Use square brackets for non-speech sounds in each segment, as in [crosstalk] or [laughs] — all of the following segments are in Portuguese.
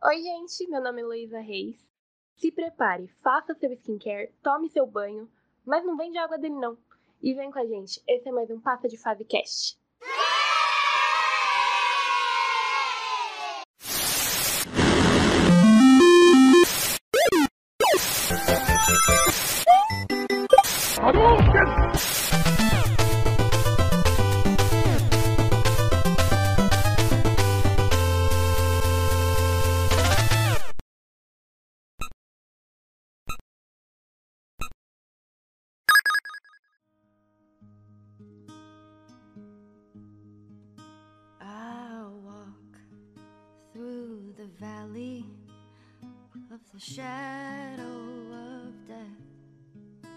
Oi, gente, meu nome é Luísa Reis. Se prepare, faça seu skincare, tome seu banho, mas não vende água dele não. E vem com a gente, esse é mais um Passa de Fase Cast. The shadow of death,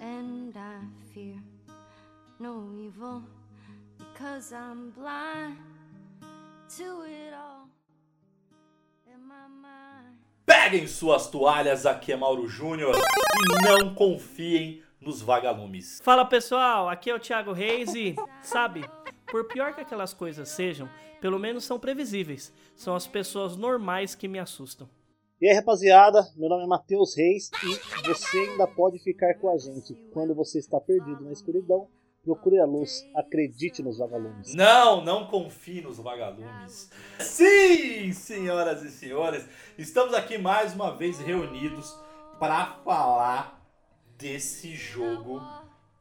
and I fear no evil because I'm blind to it all in my mind. Peguem suas toalhas, aqui é Mauro Júnior e não confiem nos vagalumes. Fala pessoal, aqui é o Thiago Reis e, sabe, por pior que aquelas coisas sejam, pelo menos são previsíveis. São as pessoas normais que me assustam. E aí, rapaziada, meu nome é Matheus Reis e você ainda pode ficar com a gente. Quando você está perdido na escuridão, procure a luz, acredite nos vagalumes. Não, não confie nos vagalumes. Sim, senhoras e senhores, estamos aqui mais uma vez reunidos para falar desse jogo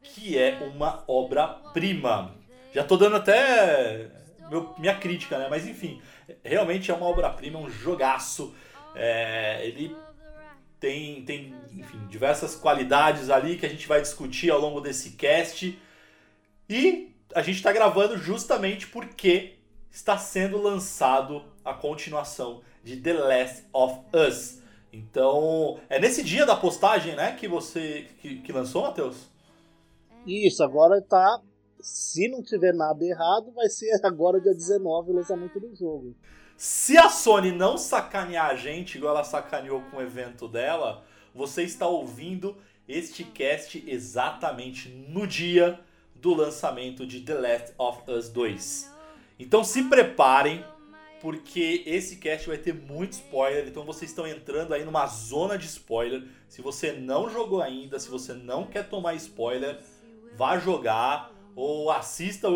que é uma obra-prima. Já tô dando até meu- minha crítica, né? Mas enfim, realmente é uma obra-prima, um jogaço. É, ele tem, tem enfim, diversas qualidades ali que a gente vai discutir ao longo desse cast. E a gente está gravando justamente porque está sendo lançado a continuação de The Last of Us. Então, é nesse dia da postagem, né, que você que, que lançou, Matheus? Isso, agora tá. Se não tiver nada errado, vai ser agora dia 19 o lançamento do jogo. Se a Sony não sacanear a gente, igual ela sacaneou com o evento dela, você está ouvindo este cast exatamente no dia do lançamento de The Last of Us 2. Então se preparem, porque esse cast vai ter muito spoiler, então vocês estão entrando aí numa zona de spoiler. Se você não jogou ainda, se você não quer tomar spoiler, vá jogar ou assista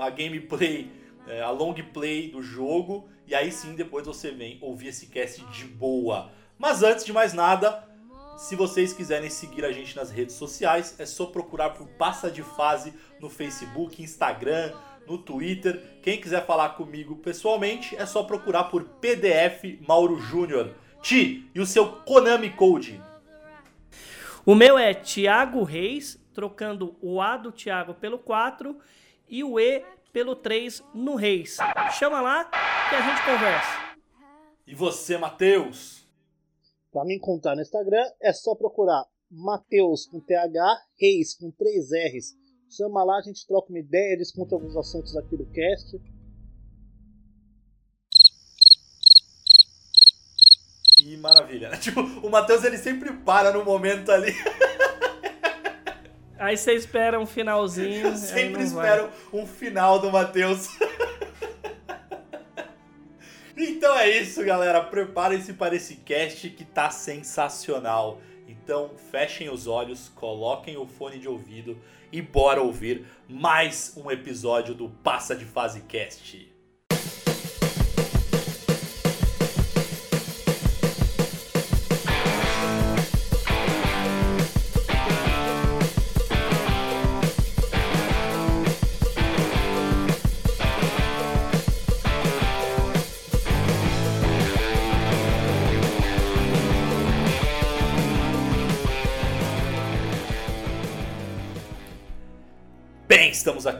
a gameplay, é, a long play do jogo e aí sim depois você vem ouvir esse cast de boa. Mas antes de mais nada, se vocês quiserem seguir a gente nas redes sociais, é só procurar por Passa de Fase no Facebook, Instagram, no Twitter. Quem quiser falar comigo pessoalmente, é só procurar por PDF Mauro Júnior. Ti, e o seu Konami Code? O meu é Thiago Reis, trocando o A do Thiago pelo 4 e o E pelo 3 no Reis. Chama lá que a gente conversa. E você, Matheus? Pra me encontrar no Instagram, é só procurar Mateus com TH, Reis com 3 R's. Chama lá, a gente troca uma ideia, discute alguns assuntos aqui do cast. E maravilha. [laughs] Tipo, o Matheus ele sempre para no momento ali. [laughs] Aí você espera um finalzinho. Eu sempre não vai. espero um final do Matheus. então é isso, galera. Preparem-se para esse cast que tá sensacional. Então fechem os olhos, coloquem o fone de ouvido e bora ouvir mais um episódio do Passa de Fase Cast.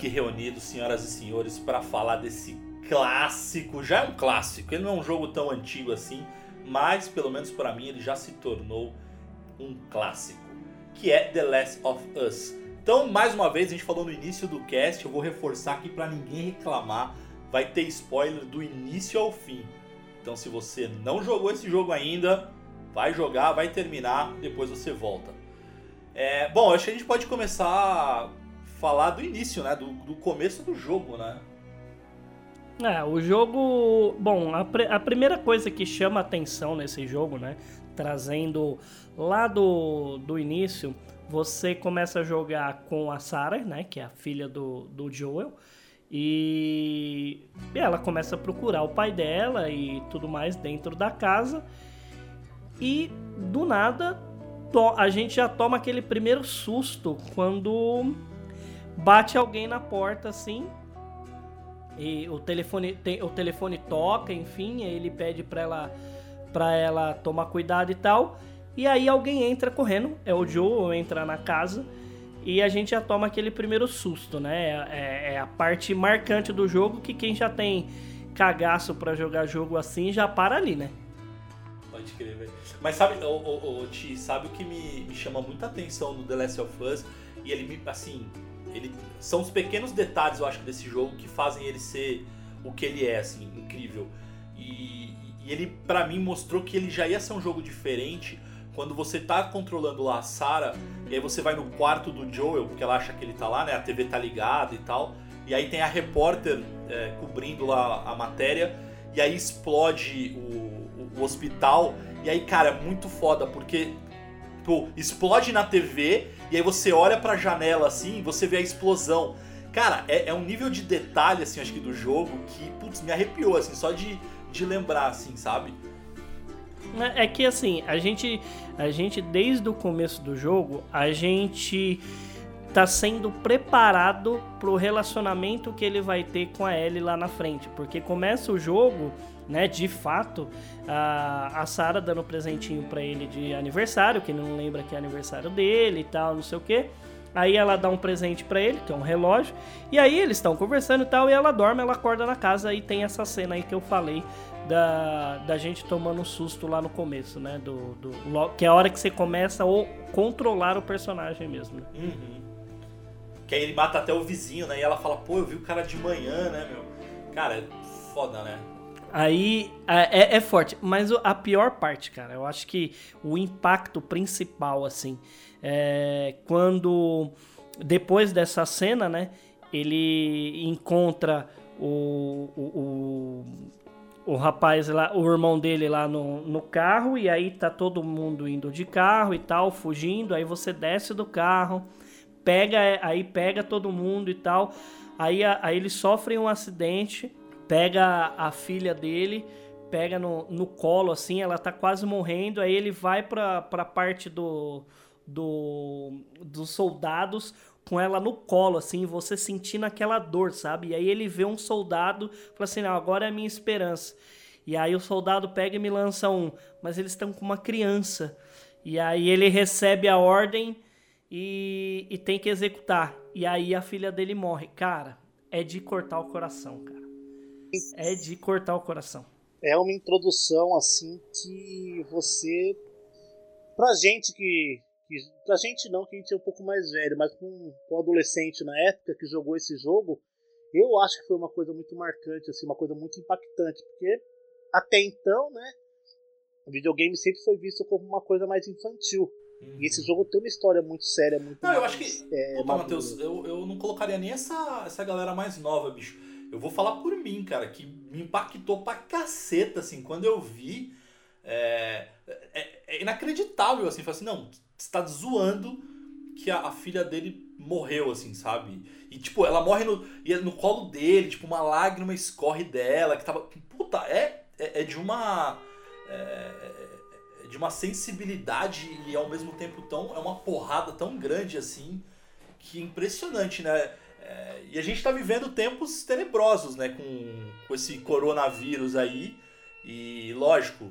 Aqui reunidos, senhoras e senhores, para falar desse clássico. Já é um clássico, ele não é um jogo tão antigo assim, mas pelo menos para mim ele já se tornou um clássico, que é The Last of Us. Então, mais uma vez, a gente falou no início do cast, eu vou reforçar aqui para ninguém reclamar, vai ter spoiler do início ao fim. Então, se você não jogou esse jogo ainda, vai jogar, vai terminar, depois você volta. É, bom, acho que a gente pode começar falar do início, né? Do, do começo do jogo, né? É, o jogo. Bom, a, a primeira coisa que chama atenção nesse jogo, né? Trazendo lá do, do início, você começa a jogar com a Sarah, né? Que é a filha do, do Joel. E ela começa a procurar o pai dela e tudo mais dentro da casa. E do nada a gente já toma aquele primeiro susto quando bate alguém na porta assim e o telefone, o telefone toca, enfim, ele pede pra ela, pra ela tomar cuidado e tal. E aí alguém entra correndo, é o Joe, entra na casa e a gente já toma aquele primeiro susto, né? É, é a parte marcante do jogo que quem já tem cagaço para jogar jogo assim já para ali, né? Pode crer, velho. Mas sabe, o, o, o Ti, sabe o que me, me chama muita atenção no The Last of Us? E ele me, assim, ele são os pequenos detalhes, eu acho, desse jogo que fazem ele ser o que ele é, assim, incrível. E, e ele, para mim, mostrou que ele já ia ser um jogo diferente quando você tá controlando lá a Sarah, e aí você vai no quarto do Joel, porque ela acha que ele tá lá, né? A TV tá ligada e tal. E aí tem a repórter é, cobrindo lá a matéria, e aí explode o, o, o hospital. E aí, cara, é muito foda, porque Tipo, explode na TV e aí você olha pra janela assim e você vê a explosão. Cara, é, é, um nível de detalhe, assim, acho que do jogo que, putz, me arrepiou, assim, só de, de lembrar, assim, sabe? É, é que, assim, a gente, a gente, desde o começo do jogo, a gente tá sendo preparado pro relacionamento que ele vai ter com a Ellie lá na frente. Porque começa o jogo né? De fato, a, a Sarah dando presentinho para ele de aniversário, que não lembra que é aniversário dele e tal, não sei o que. Aí ela dá um presente para ele, que é um relógio. E aí eles estão conversando e tal, e ela dorme, ela acorda na casa e tem essa cena aí que eu falei da, da gente tomando um susto lá no começo, né? Do, do, que é a hora que você começa a controlar o personagem mesmo. Uhum. Que aí ele mata até o vizinho, né? E ela fala, pô, eu vi o cara de manhã, né, meu? Cara, é foda, né? Aí é, é, forte, mas a pior parte, cara, eu acho que o impacto principal, assim, é quando depois dessa cena, né, ele encontra o, o, o, o rapaz lá, o irmão dele lá no, no carro, e aí tá todo mundo indo de carro e tal, fugindo, aí você desce do carro, pega, aí pega todo mundo e tal, aí, aí eles sofrem um acidente pega a filha dele, pega no, no colo, assim, ela tá quase morrendo, aí ele vai pra, pra parte do, do dos soldados com ela no colo, assim, você sentindo aquela dor, sabe? E aí ele vê um soldado, fala assim, não, agora é a minha esperança. E aí o soldado pega e me lança um, mas eles estão com uma criança. E aí ele recebe a ordem e, e tem que executar. E aí a filha dele morre. Cara, é de cortar o coração, cara é de cortar o coração. É uma introdução assim que você. Pra gente que. que pra gente não, que a gente é um pouco mais velho, mas com um, adolescente na época que jogou esse jogo, eu acho que foi uma coisa muito marcante, assim, uma coisa muito impactante, porque até então, né, o videogame sempre foi visto como uma coisa mais infantil. Uhum. E esse jogo tem uma história muito séria, muito Não, eu acho que. É, Puta, Matheus, eu, eu não colocaria nem essa, essa galera mais nova, bicho. Eu vou falar por mim, cara, que me impactou pra caceta, assim, quando eu vi. É, é, é inacreditável, assim, falei assim, não, você tá zoando que a, a, filha dele morreu, assim, sabe? E, tipo, ela morre no, e no colo dele, tipo, uma lágrima escorre dela, que tava. Puta, é, é, é de uma. É, é, de uma sensibilidade e ao mesmo tempo tão. É uma porrada tão grande assim que é impressionante, né? É, e a gente está vivendo tempos tenebrosos, né? Com, com esse coronavírus aí. E lógico,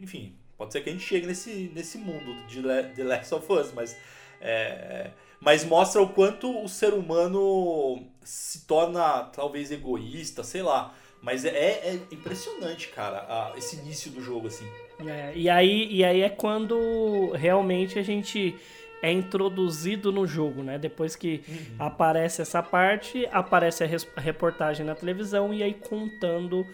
enfim, pode ser que a gente chegue nesse, nesse mundo de The Last of Us, mas, é, mas mostra o quanto o ser humano se torna talvez egoísta, sei lá. Mas é, é impressionante, cara, a, esse início do jogo, assim. É, e, aí, e aí é quando realmente a gente é introduzido no jogo, né? Depois que uhum. aparece essa parte, aparece a reportagem na televisão e aí contando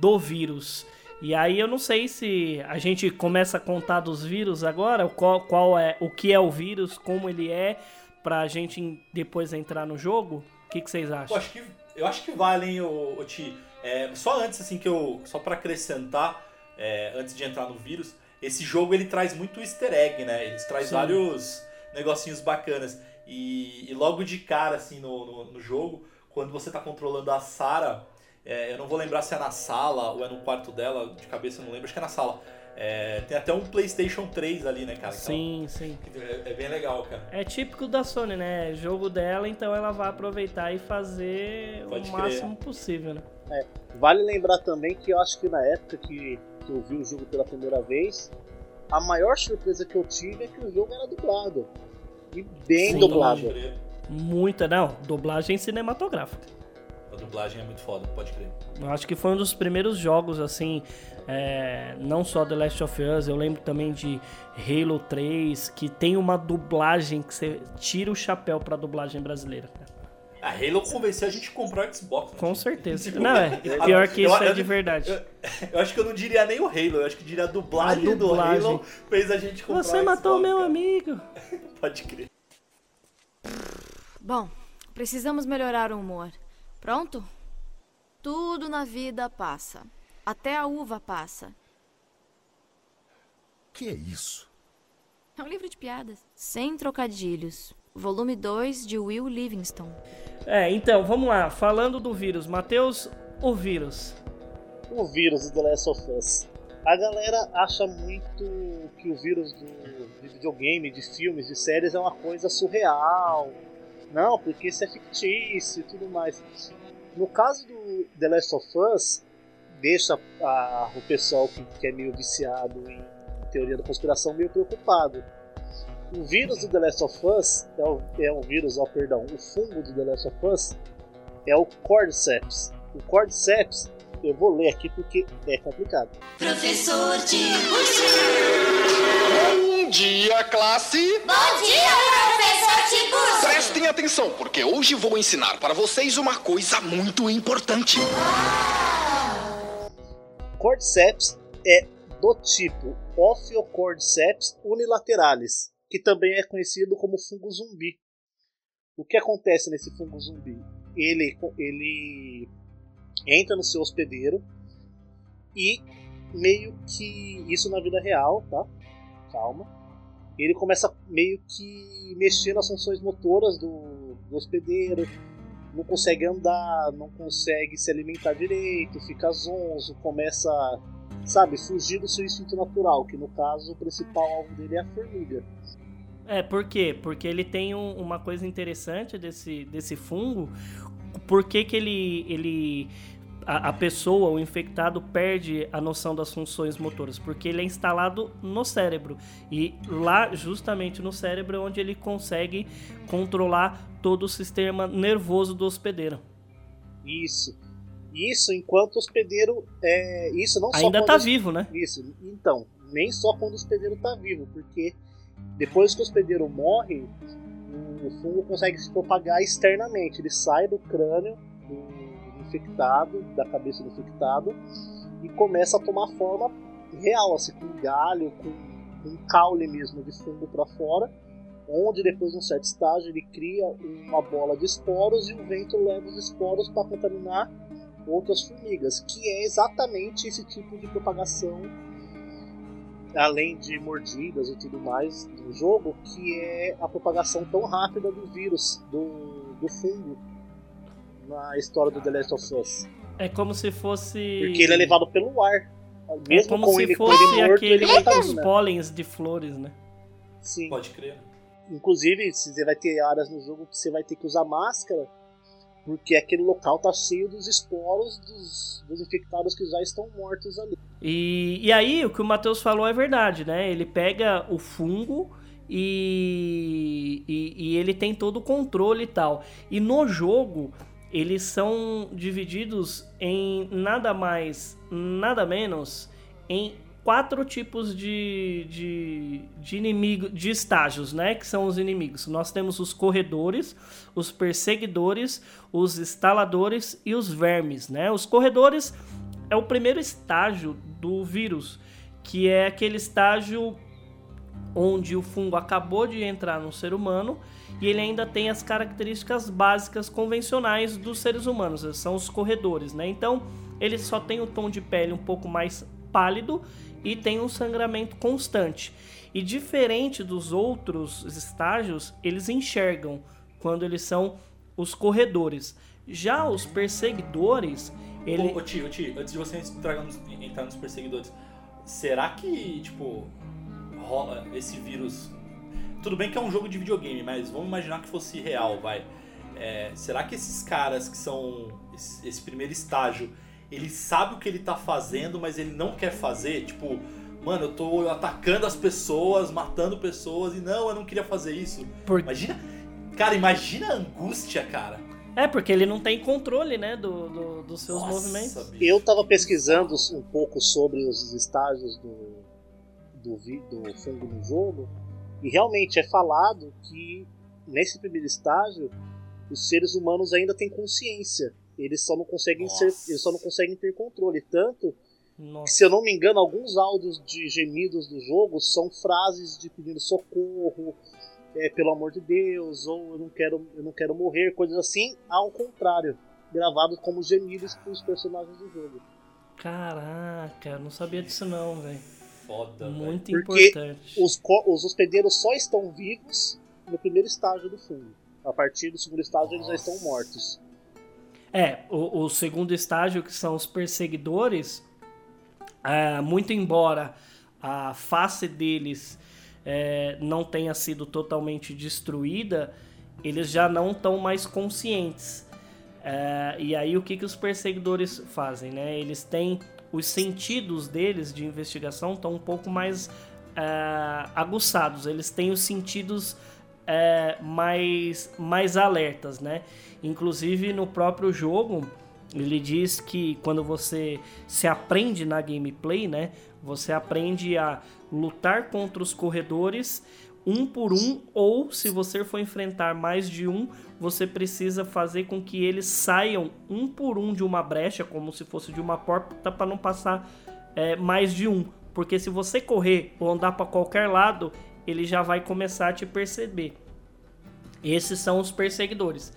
do vírus. E aí eu não sei se a gente começa a contar dos vírus agora, qual, qual é o que é o vírus, como ele é, pra gente depois entrar no jogo. O que, que vocês acham? Eu acho que Eu acho que valem, o, o Ti. É, só antes, assim, que eu. Só para acrescentar, é, antes de entrar no vírus, esse jogo ele traz muito easter egg, né? Ele traz Sim. vários negocinhos bacanas. E, e, logo de cara, assim, no, no, no jogo, quando você tá controlando a Sarah, é, eu não vou lembrar se é na sala ou é no quarto dela, de cabeça eu não lembro, acho que é na sala. É, tem até um PlayStation 3 ali, né, cara? Sim, então, sim. É, é, bem legal, cara. É típico da Sony, né? É jogo dela, então ela vai aproveitar e fazer Pode o crer. máximo possível, né? É, vale lembrar também que eu acho que na época que, que eu vi o jogo pela primeira vez, a maior surpresa que eu tive é que o jogo era dublado. E bem sim, dublado. Muita, não. Dublagem cinematográfica. A dublagem é muito foda, pode crer. Eu acho que foi um dos primeiros jogos, assim, é, não só The Last of Us, eu lembro também de Halo 3, que tem uma dublagem que você tira o chapéu pra dublagem brasileira. A Halo convenceu a gente a comprar o Xbox. Né? Com certeza. Tipo, não, é. Pior que isso eu, é de verdade. Eu, eu, acho que eu não diria nem o Halo, eu acho que diria a dublagem, a dublagem. do Halo fez a gente comprar Você matou o meu cara. amigo. [laughs] Pode crer. Bom, precisamos melhorar o humor. Pronto? Tudo na vida passa. Até a uva passa. Que é isso? É um livro de piadas. Sem trocadilhos. Volume 2 de Will Livingston. É, então, vamos lá. Falando do vírus. Matheus, o vírus. O vírus do The Last of Us. A galera acha muito que o vírus do, de videogame, de filmes, de séries é uma coisa surreal, não, porque isso é fictício e tudo mais. No caso do The Last of Us, deixa a, o pessoal que, que, é meio viciado em teoria da conspiração meio preocupado. O vírus do The Last of Us é o, é um vírus, ó, perdão, o fungo do The Last of Us é o Cordyceps. O Cordyceps, eu vou ler aqui porque é complicado. Professor Tiburcio. Bom dia, classe. Bom dia, professor Tiburcio. Prestem atenção, porque hoje vou ensinar para vocês uma coisa muito importante. Cordyceps é do tipo Ophiocordyceps unilateralis, que também é conhecido como fungo zumbi. O que acontece nesse fungo zumbi? Ele, ele entra no seu hospedeiro e meio que isso na vida real, tá? Calma. Ele começa meio que mexer nas funções motoras do, do hospedeiro, não consegue andar, não consegue se alimentar direito, fica zonzo, começa, sabe, fugir do seu instinto natural, que no caso o principal alvo dele é a formiga. É, por quê? Porque ele tem um, uma coisa interessante desse, desse fungo. Por que, que ele, ele a, a, pessoa, o infectado, perde a noção das funções motoras, porque ele é instalado no cérebro. E lá, justamente no cérebro, é onde ele consegue controlar todo o sistema nervoso do hospedeiro. Isso. Isso enquanto o hospedeiro. É, isso não Ainda está vivo, né? Isso. Então, nem só quando o hospedeiro está vivo, porque depois que o hospedeiro morre, o fungo consegue se propagar externamente. Ele sai do crânio do infectado, da cabeça do infectado, e começa a tomar forma real, assim, com galho, com, com caule mesmo de fungo para fora, onde depois de um certo estágio ele cria uma bola de esporos e o vento leva os esporos para contaminar outras formigas, que é exatamente esse tipo de propagação além de mordidas e tudo mais do jogo, que é a propagação tão rápida do vírus, do, do fungo, na história do The Last of Us. É como se fosse. Porque ele é levado pelo ar. Mesmo é como com se ele, fosse ele morto, aqueles ele pólenes de flores, né? Sim. Pode crer. Inclusive, você vai ter áreas no jogo que você vai ter que usar máscara, porque aquele local tá cheio dos esporos dos, dos infectados que já estão mortos ali. E, e aí, o que o Matheus falou é verdade, né? Ele pega o fungo e, e, e ele tem todo o controle e tal. E no jogo, eles são divididos em nada mais, nada menos, em quatro tipos de, de, de inimigo, de estágios, né? Que são os inimigos. Nós temos os corredores, os perseguidores, os instaladores e os vermes, né? Os corredores é o primeiro estágio do vírus, que é aquele estágio onde o fungo acabou de entrar no ser humano e ele ainda tem as características básicas convencionais dos seres humanos, são os corredores, né? Então, ele só tem o tom de pele um pouco mais pálido e tem um sangramento constante. E diferente dos outros estágios, eles enxergam quando eles são os corredores. Já os perseguidores, ele Ô, ô tio, tio, antes de você entrar nos perseguidores, será que, tipo, rola esse vírus. Tudo bem que é um jogo de videogame, mas vamos imaginar que fosse real, vai. É, será que esses caras que são esse, esse primeiro estágio, ele sabe o que ele tá fazendo, mas ele não quer fazer? Tipo, mano, eu tô atacando as pessoas, matando pessoas, e não, eu não queria fazer isso. Por- Imagina. Cara, imagina a angústia, cara. É, porque ele não tem controle, né, do, do- dos seus Nossa, movimentos. bicho. Eu tava pesquisando um pouco sobre os estágios do, do, do fungo no jogo, e realmente é falado que nesse primeiro estágio os seres humanos ainda têm consciência. Eles só não conseguem ser, Nossa. eles só não conseguem ter controle. Tanto que, Nossa. se eu não me engano, alguns áudios de gemidos do jogo são frases de pedindo socorro, é, pelo amor de Deus, ou eu não quero, eu não quero morrer, coisas assim, ao contrário, gravados como gemidos pelos personagens do jogo. Caraca, eu não sabia disso não, velho. Foda. Muito Porque importante. Os, co- os hospedeiros só estão vivos no primeiro estágio do fungo. A partir do segundo estágio eles já estão mortos. É, o, o segundo estágio, que são os perseguidores, é, muito embora a face deles é, não tenha sido totalmente destruída, eles já não estão mais conscientes. É, e aí o que, que os perseguidores fazem? Né? Eles têm os sentidos deles de investigação estão um pouco mais é, aguçados. Eles têm os sentidos é, mais, mais alertas, né? Inclusive no próprio jogo, ele diz que quando você se aprende na gameplay, né? Você aprende a lutar contra os corredores um por um, ou se você for enfrentar mais de um, você precisa fazer com que eles saiam um por um de uma brecha, como se fosse de uma porta, para não passar é, mais de um. Porque se você correr ou andar para qualquer lado, ele já vai começar a te perceber. Esses são os perseguidores.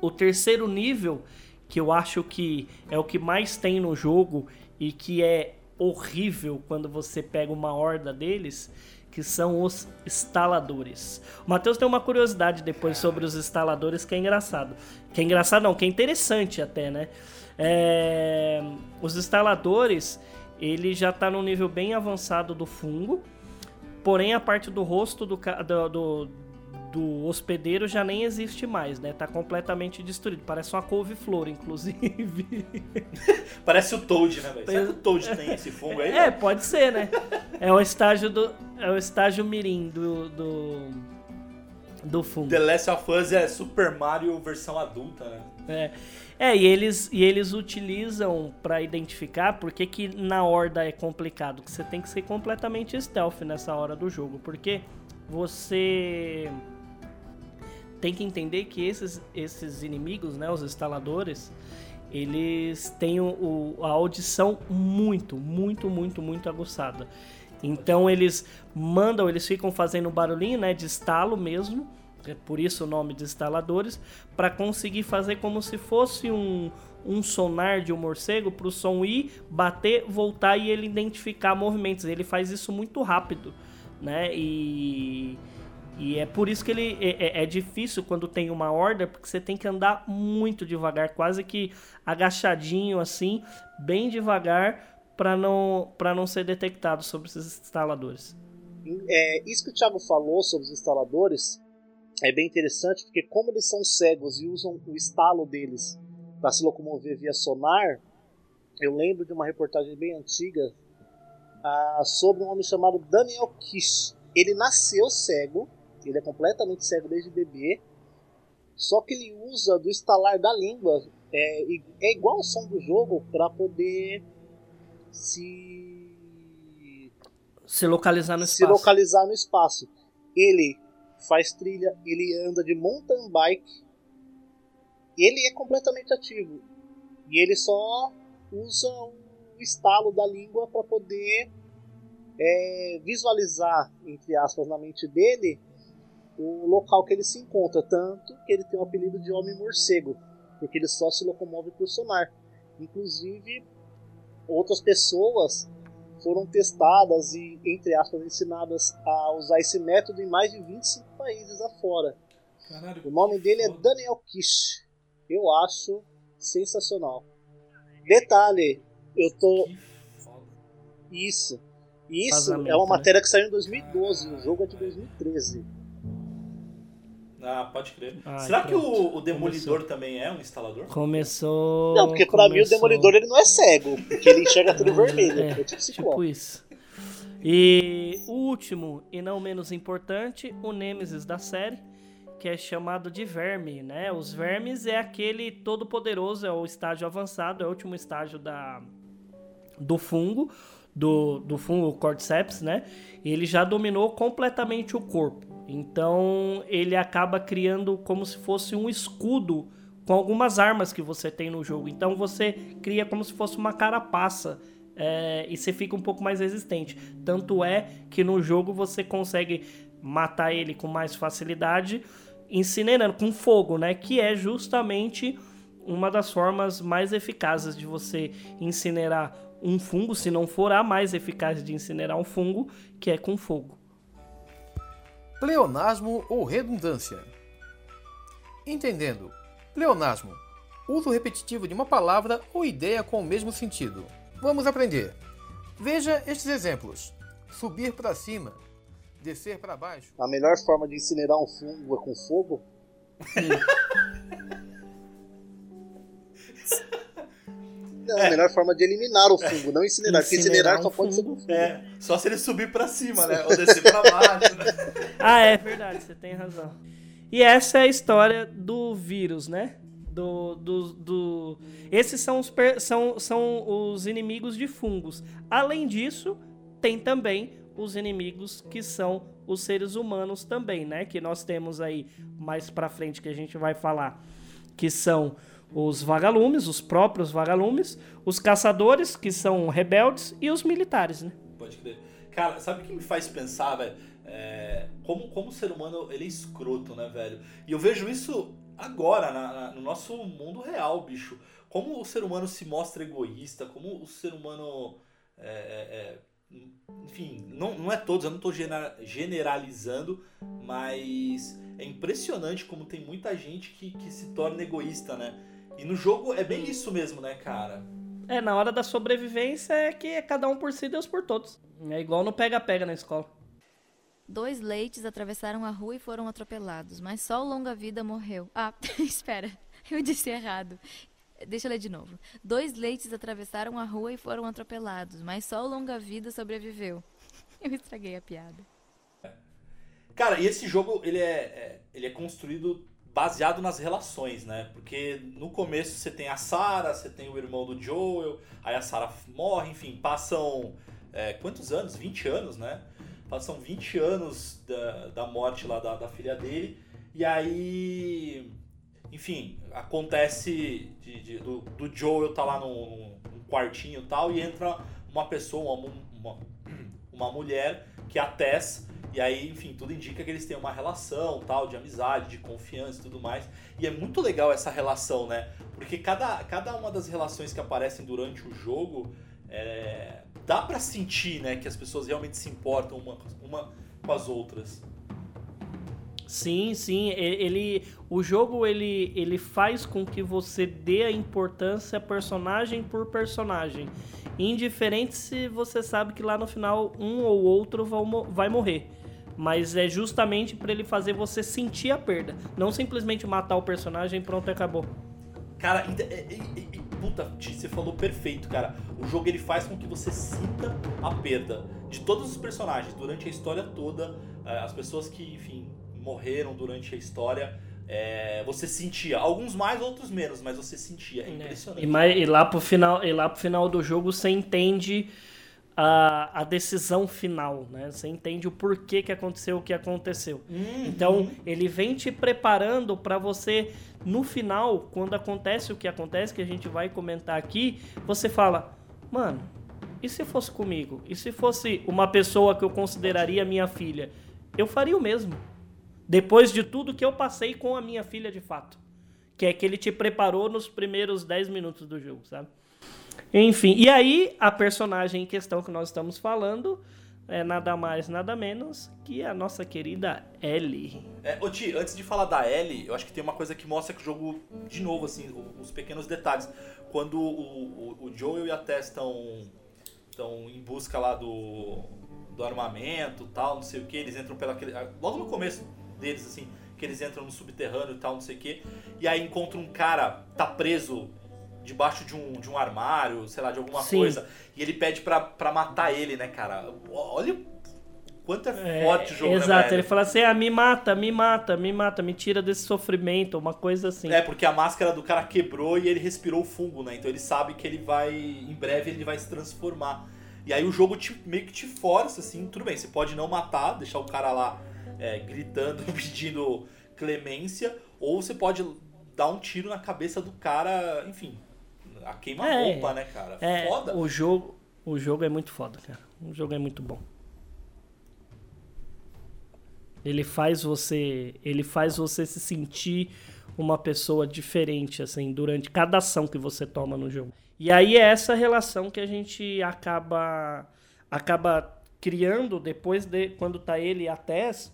O terceiro nível, que eu acho que é o que mais tem no jogo e que é horrível quando você pega uma horda deles, que são os instaladores. O Matheus tem uma curiosidade depois sobre os instaladores que é engraçado. Que é engraçado não, que é interessante até, né? É, Os instaladores, ele já está num nível bem avançado do fungo, porém a parte do rosto do, do, do, do hospedeiro já nem existe mais, né? Tá completamente destruído. Parece uma couve-flor, inclusive. [laughs] Parece o Toad, né, velho? Será que o Toad tem [laughs] esse fungo aí? É, pode ser, né? É o estágio do. É o estágio mirim do. do, do fungo. The Last of Us é Super Mario versão adulta, né? É, é e, eles, e eles utilizam pra identificar porque que na horda é complicado. Que você tem que ser completamente stealth nessa hora do jogo. Porque você tem que entender que esses, esses inimigos, né, os instaladores, eles têm o, a audição muito, muito, muito, muito aguçada. Então eles mandam, eles ficam fazendo barulhinho, né, de estalo mesmo, por isso o nome de instaladores, para conseguir fazer como se fosse um, um sonar de um morcego para o som ir, bater, voltar e ele identificar movimentos. Ele faz isso muito rápido, né? E e é por isso que ele é, é- é difícil quando tem uma horda, porque você tem que andar muito devagar, quase que agachadinho assim, bem devagar, para não, não ser detectado sobre esses instaladores. É, isso que o Thiago falou sobre os instaladores é bem interessante, porque como eles são cegos e usam o estalo deles para se locomover via sonar, eu lembro de uma reportagem bem antiga ah, sobre um homem chamado Daniel Kish. Ele nasceu cego, ele é completamente cego desde bebê, só que ele usa do estalar da língua, é, é igual o som do jogo, para poder se Se localizar no se espaço. localizar no espaço. Ele faz trilha, ele anda de mountain bike. Ele é completamente ativo. E ele só usa o estalo da língua para poder é, visualizar, entre aspas, na mente dele o local que ele se encontra. Tanto que ele tem o apelido de Homem Morcego, porque ele só se locomove por sonar. Inclusive, outras pessoas foram testadas e, entre aspas, ensinadas a usar esse método em mais de 25 países afora. Caralho. O nome dele é Daniel Kish. Eu acho sensacional. Detalhe, eu tô. Isso. Isso é uma né? matéria que saiu em 2012, o jogo é de 2013. Ah, pode crer. Ai, Será que pronto. o, o Demolidor também é um instalador? Começou. Não, porque pra mim o começou- Demolidor ele não é cego, porque ele enxerga tudo vermelho. É, É, tipo tipo isso. E o último, e não menos importante, o Nêmesis da série, que é chamado de Verme, né? Os Vermes é aquele todo poderoso, é o estágio avançado, é o último estágio da do fungo, do, do fungo Cordyceps, né? Ele já dominou completamente o corpo. Então ele acaba criando como se fosse um escudo com algumas armas que você tem no jogo. Então você cria como se fosse uma carapaça é, e você fica um pouco mais resistente. Tanto é que no jogo você consegue matar ele com mais facilidade incinerando com fogo, né? Que é justamente uma das formas mais eficazes de você incinerar um fungo, se não for a mais eficaz de incinerar um fungo, que é com fogo. Pleonasmo ou redundância. Entendendo. Pleonasmo. Uso repetitivo de uma palavra ou ideia com o mesmo sentido. Vamos aprender. Veja estes exemplos: subir para cima, descer para baixo. A melhor forma de incinerar um fungo é com fogo? [laughs] Não, a melhor forma de eliminar o fungo, não incinerar, porque Incinerar incinerar só um pode ser com fungo. É, só se ele subir pra cima, né? Ou descer pra baixo, né? [laughs] Ah, é verdade, você tem razão. E essa é a história do vírus, né? Do, do, do... Esses são os, per- são, são os inimigos de fungos. Além disso, tem também os inimigos que são os seres humanos também, né? Que nós temos aí mais pra frente que a gente vai falar, que são os vagalumes, os próprios vagalumes, os caçadores, que são rebeldes, e os militares, né? Pode crer. Cara, sabe o que me faz pensar, velho? É, como, como o ser humano ele é escroto, né, velho? E eu vejo isso agora, na- na- no nosso mundo real, bicho. Como o ser humano se mostra egoísta, como o ser humano. é, é, é, enfim, não, não é todos, eu não gena- generalizando, mas é impressionante como tem muita gente que, que se torna egoísta, né? E no jogo é bem isso mesmo, né, cara? É, na hora da sobrevivência é que é cada um por si, Deus por todos. É igual no pega-pega na escola. Dois leites atravessaram a rua e foram atropelados, mas só o longa-vida morreu. Ah, [laughs] espera, eu disse errado. Deixa eu ler de novo. Dois leites atravessaram a rua e foram atropelados, mas só o longa-vida sobreviveu. [laughs] Eu estraguei a piada. Cara, e esse jogo ele é, é- ele é construído baseado nas relações, né? Porque no começo você tem a Sarah, você tem o irmão do Joel, aí a Sarah morre, enfim, passam é, quantos anos? 20 anos, né? Passam 20 anos da, da morte lá da, da filha dele, e aí, enfim, acontece de, de- do, do Joel tá lá num, num quartinho e tal, e entra uma pessoa, uma, uma, uma mulher, que é a Tess, e aí, enfim, tudo indica que eles têm uma relação, tal, de amizade, de confiança e tudo mais. E é muito legal essa relação, né? Porque cada, cada uma das relações que aparecem durante o jogo, é, dá pra sentir, né, que as pessoas realmente se importam uma, uma com as outras. Sim, sim, ele, o jogo ele, ele faz com que você dê a importância personagem por personagem, indiferente se você sabe que lá no final um ou outro vai morrer. Mas é justamente pra ele fazer você sentir a perda, não simplesmente matar o personagem e pronto, acabou. Cara, é- é- é- é- puta, você falou perfeito, cara. O jogo ele faz com que você sinta a perda de todos os personagens durante a história toda. é, As pessoas que, enfim, morreram durante a história. é, você sentia, alguns mais, outros menos, mas você sentia. É impressionante. E, mais, e lá pro final, e lá pro final do jogo você entende a, a decisão final, né? Você entende o porquê que aconteceu o que aconteceu. Uhum. Então, ele vem te preparando para você no final, quando acontece o que acontece, que a gente vai comentar aqui, você fala: "Mano, E se fosse comigo? E se fosse uma pessoa que eu consideraria minha filha? Eu faria o mesmo. Depois de tudo que eu passei com a minha filha de fato. Que é que ele te preparou nos primeiros 10 minutos do jogo, sabe? Enfim, e aí a personagem em questão que nós estamos falando é nada mais, nada menos que a nossa querida Ellie. É, ô Ti, antes de falar da Ellie, eu acho que tem uma coisa que mostra que o jogo, de novo, assim, os pequenos detalhes. Quando o, o, o Joel e a Tess estão em busca lá do, do armamento tal, não sei o que, eles entram pela logo no começo deles, assim, que eles entram no subterrâneo e tal, não sei o que, e aí encontram um cara, tá preso debaixo de um, de um armário, sei lá, de alguma Sim. coisa, e ele pede pra, pra matar ele, né, cara? Olha o quanto é forte o jogo, né, Exato, velho? ele fala assim: ah, me mata, me mata, me mata, me tira desse sofrimento, uma coisa assim. É, porque a máscara do cara quebrou e ele respirou fungo, né? Então ele sabe que ele vai. Em breve ele vai se transformar. E aí o jogo te- meio que te força, assim, tudo bem, você pode não matar, deixar o cara lá é, gritando, [laughs] pedindo clemência, ou você pode dar um tiro na cabeça do cara, enfim, a queima-roupa, É, né, cara? É, Foda. o jogo, o jogo é muito foda, cara. O jogo é muito bom. Ele faz você, ele faz você se sentir uma pessoa diferente assim durante cada ação que você toma no jogo. E aí é essa relação que a gente acaba acaba criando depois de quando tá ele e a Tess.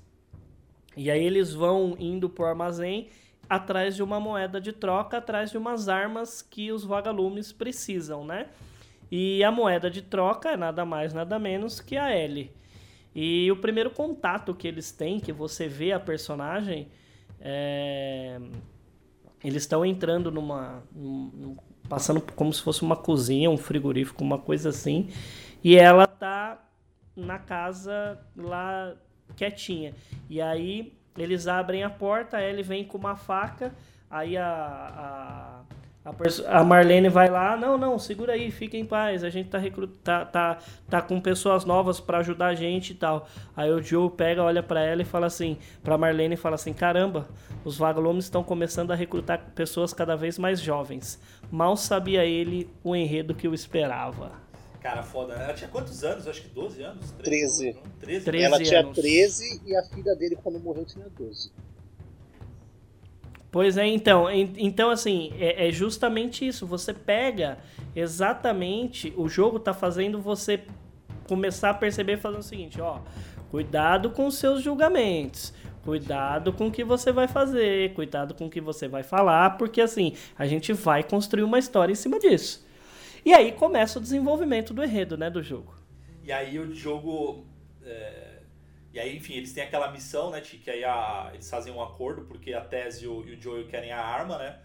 E aí eles vão indo pro armazém atrás de uma moeda de troca, atrás de umas armas que os vagalumes precisam, né? E a moeda de troca é nada mais, nada menos que a Ellie. E o primeiro contato que eles têm, que você vê a personagem, é... eles estão entrando numa. num- num- passando como se fosse uma cozinha, um frigorífico, uma coisa assim. E ela tá na casa lá quietinha. E aí eles abrem a porta, a Ellie vem com uma faca, aí a, a, a, a Marlene vai lá, não, não, segura aí, fica em paz, a gente tá, recru tá, tá, tá com pessoas novas pra ajudar a gente e tal. Aí o Joe pega, olha pra ela e fala assim, pra Marlene e fala assim, caramba, os vagalumes estão começando a recrutar pessoas cada vez mais jovens. Mal sabia ele o enredo que o esperava. Cara, foda. Ela tinha quantos anos? Acho que 12 anos? 13. 13? 13 Ela tinha anos. 13 e a filha dele, quando morreu, tinha 12. Pois é, então, en- então assim, é, é justamente isso. Você pega exatamente, o jogo tá fazendo você começar a perceber fazendo o seguinte, ó, cuidado com os seus julgamentos. Cuidado com o que você vai fazer, cuidado com o que você vai falar, porque assim, a gente vai construir uma história em cima disso. E aí começa o desenvolvimento do enredo, né, do jogo. E aí o jogo. é, E aí, enfim, eles têm aquela missão, né? Que aí a- eles fazem um acordo, porque a Tess e o, Joel querem a arma, né?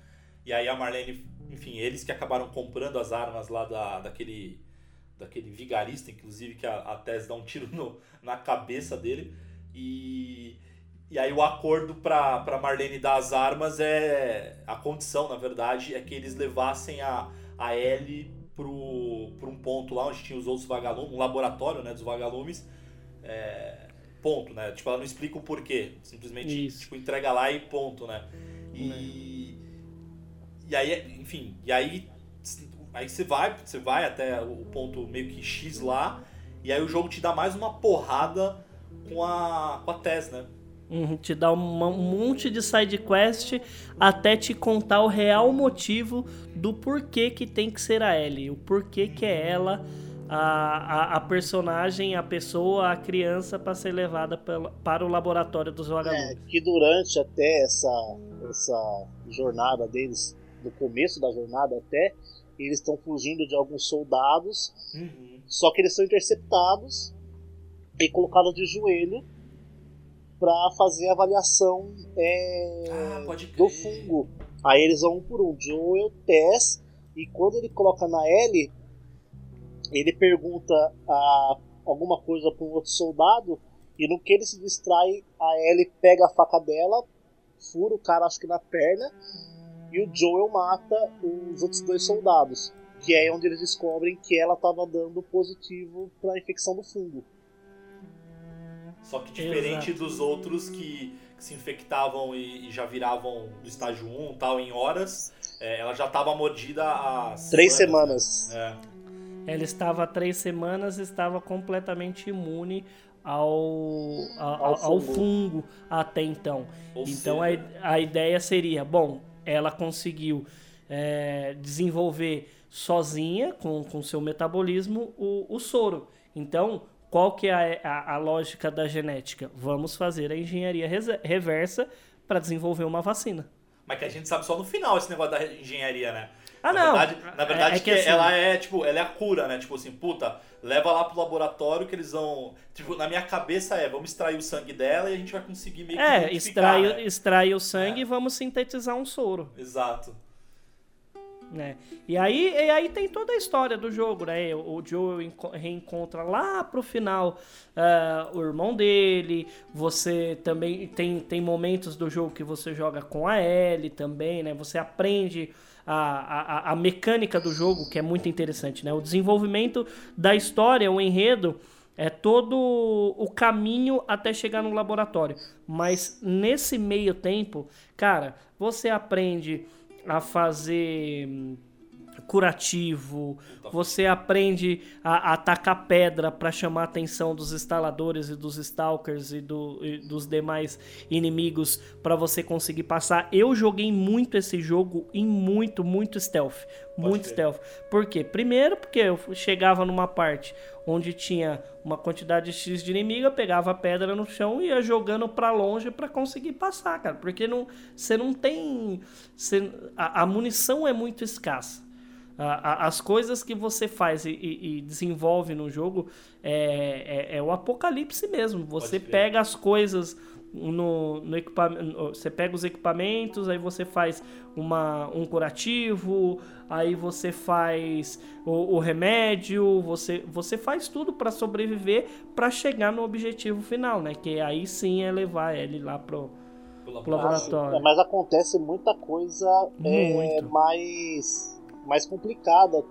E aí a Marlene, enfim, eles que acabaram comprando as armas lá da, daquele. Daquele vigarista, inclusive, que a, a Tess dá um tiro no- na cabeça dele. E. E aí o acordo pra Marlene dar as armas é. A condição, na verdade, é que eles levassem a, a Ellie pro, pro um ponto lá onde tinha os outros vagalumes, um laboratório né, dos vagalumes. É, ponto, né? Tipo, ela não explica o porquê. Simplesmente Isso. tipo, entrega lá e ponto, né? E. E aí, enfim, e aí. Aí você vai, você vai até o ponto meio que X lá, e aí o jogo te dá mais uma porrada com a, com a Tess, né? Uhum, te dá uma- um monte de side quest até te contar o real motivo do porquê que tem que ser a Ellie, o porquê que é ela a, a, a personagem, a pessoa, a criança para ser levada pela- para o laboratório dos É, vagalumes. que durante até essa, essa jornada deles, no começo da jornada até, eles estão fugindo de alguns soldados, só que eles são interceptados e colocados de joelho para fazer a avaliação é, Ah, do fungo. Aí eles vão um por um, Joel, Tess, e quando ele coloca na Ellie, ele pergunta a, alguma coisa para um outro soldado, e no que ele se distrai, a Ellie pega a faca dela, fura o cara, acho que na perna, e o Joel mata os outros dois soldados. Que é onde eles descobrem que ela estava dando positivo para a infecção do fungo. Só que diferente Exato. dos outros que, que se infectavam e, e já viravam do estágio 1 tal em horas, é, ela já estava mordida há Três né? semanas. É. ela estava há três semanas estava completamente imune ao, ao, ao, ao fungo até então. Ou então seja- a, a ideia seria, bom, ela conseguiu é, desenvolver sozinha, com, com seu metabolismo, o, o soro. Então, qual que é a, a, a lógica da genética? Vamos fazer a engenharia reversa para desenvolver uma vacina. Mas que a gente sabe só no final esse negócio da engenharia, né? Ah, na não. Verdade, na verdade, É- é que, que assim- ela é, tipo, ela é a cura, né? Tipo assim, puta, leva lá pro laboratório que eles vão. Tipo, na minha cabeça é, vamos extrair o sangue dela e a gente vai conseguir meio que. É, extrai, né? extrai o sangue É. e vamos sintetizar um soro. Exato. Né? E aí, e aí tem toda a história do jogo, né? O Joe enco- reencontra lá pro final ah, o irmão dele. Você também tem, tem momentos do jogo que você joga com a Ellie também, né? Você aprende a, a, a mecânica do jogo, que é muito interessante, né? O desenvolvimento da história, o enredo, é todo o caminho até chegar no laboratório. Mas nesse meio tempo, cara, você aprende a fazer curativo, você aprende a, a atacar pedra para chamar a atenção dos instaladores e dos stalkers e, do- e dos demais inimigos para você conseguir passar. Eu joguei muito esse jogo em muito, muito stealth, muito stealth. Por quê? Primeiro porque eu chegava numa parte onde tinha uma quantidade X de inimigo, eu pegava a pedra no chão e ia jogando pra longe pra conseguir passar, cara. Porque não, você não tem. você- a, a munição é muito escassa. A- a- as coisas que você faz e, e- desenvolve no jogo é, é- é o apocalipse mesmo. Você pega as coisas no, no equipamento. Você pega os equipamentos, aí você faz uma, um curativo, aí você faz o, o remédio, você, você faz tudo pra sobreviver pra chegar no objetivo final, né? Que aí sim é levar ele lá pro, laboratório. É, mas acontece muita coisa é, Muito. mais, mais complicada.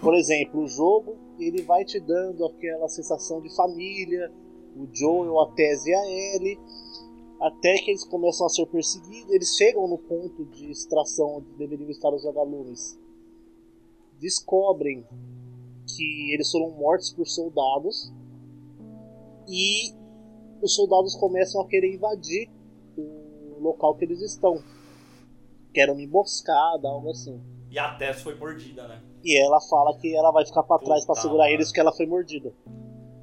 Por exemplo, o jogo ele vai te dando aquela sensação de família, o Joel, a Tess e a Ellie, até que eles começam a ser perseguidos. Eles chegam no ponto de extração onde deveriam estar os vagalumes. Descobrem que eles foram mortos por soldados e os soldados começam a querer invadir o local que eles estão. Que era uma emboscada, algo assim. E a Tess foi mordida, né? E ela fala que ela vai ficar pra trás pra Puta segurar eles porque ela foi mordida.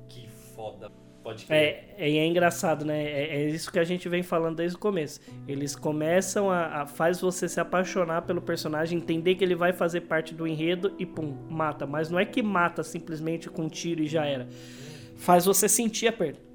Que foda. Pode crer. É, e é engraçado, né? É, é isso que a gente vem falando desde o começo. Eles começam a, a faz você se apaixonar pelo personagem, entender que ele vai fazer parte do enredo e pum, mata. Mas não é que mata simplesmente com um tiro e já era. Faz você sentir a perda.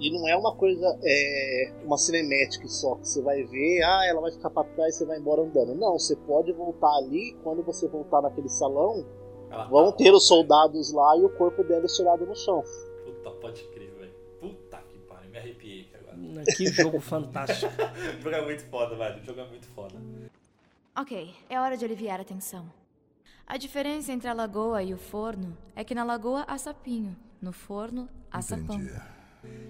E não é uma coisa, é uma cinemática só, que você vai ver, ah, ela vai ficar pra trás e você vai embora andando. Não, você pode voltar ali, quando você voltar naquele salão, Ela vão tá- ter os soldados lá e o corpo dela estirado no chão. Puta, pode crer, velho. Puta que pariu, me arrepiei aqui agora. Que jogo fantástico. [laughs] O jogo é muito foda, velho. O jogo é muito foda. Ok, é hora de aliviar a tensão. A diferença entre a lagoa e o forno é que na lagoa há sapinho, no forno há sapão.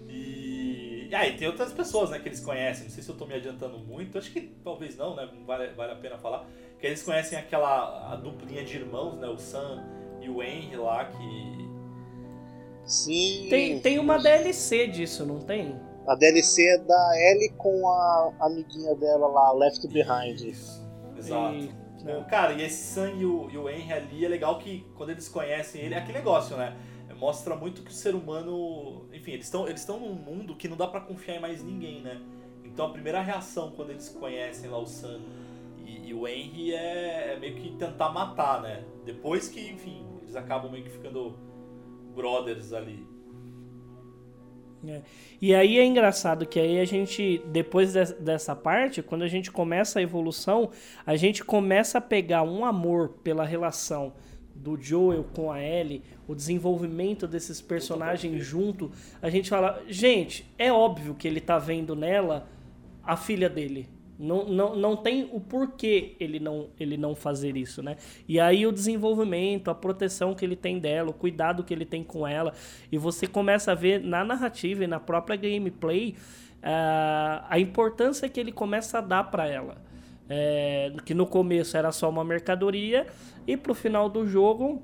E... e aí, tem outras pessoas, né, que eles conhecem. Não sei se eu tô me adiantando muito. Acho que talvez não, né? Vale, vale a pena falar. Que eles conhecem aquela a duplinha de irmãos, né? O Sam e o Henry lá, que. Sim. Tem, tem uma DLC disso, não tem? A DLC é da Ellie com a amiguinha dela lá, Left Behind. Isso. Exato. E- cara, e esse Sam e o, e o Henry ali é legal que quando eles conhecem ele, é aquele negócio, né? Mostra muito que o ser humano. Enfim, eles estão eles num mundo que não dá pra confiar em mais ninguém, né? Então a primeira reação quando eles conhecem lá o Sam e, e o Henry é, é meio que tentar matar, né? Depois que, enfim, eles acabam meio que ficando brothers ali. É. E aí é engraçado que aí a gente, depois des- dessa parte, quando a gente começa a evolução, a gente começa a pegar um amor pela relação do Joel com a Ellie, o desenvolvimento desses personagens junto. A gente fala, gente, é óbvio que ele tá vendo nela a filha dele. Não, não, não tem o porquê ele não, ele não fazer isso, né? E aí o desenvolvimento, a proteção que ele tem dela, o cuidado que ele tem com ela, e você começa a ver na narrativa e na própria gameplay ah, a importância que ele começa a dar para ela. É, que no começo era só uma mercadoria, e pro final do jogo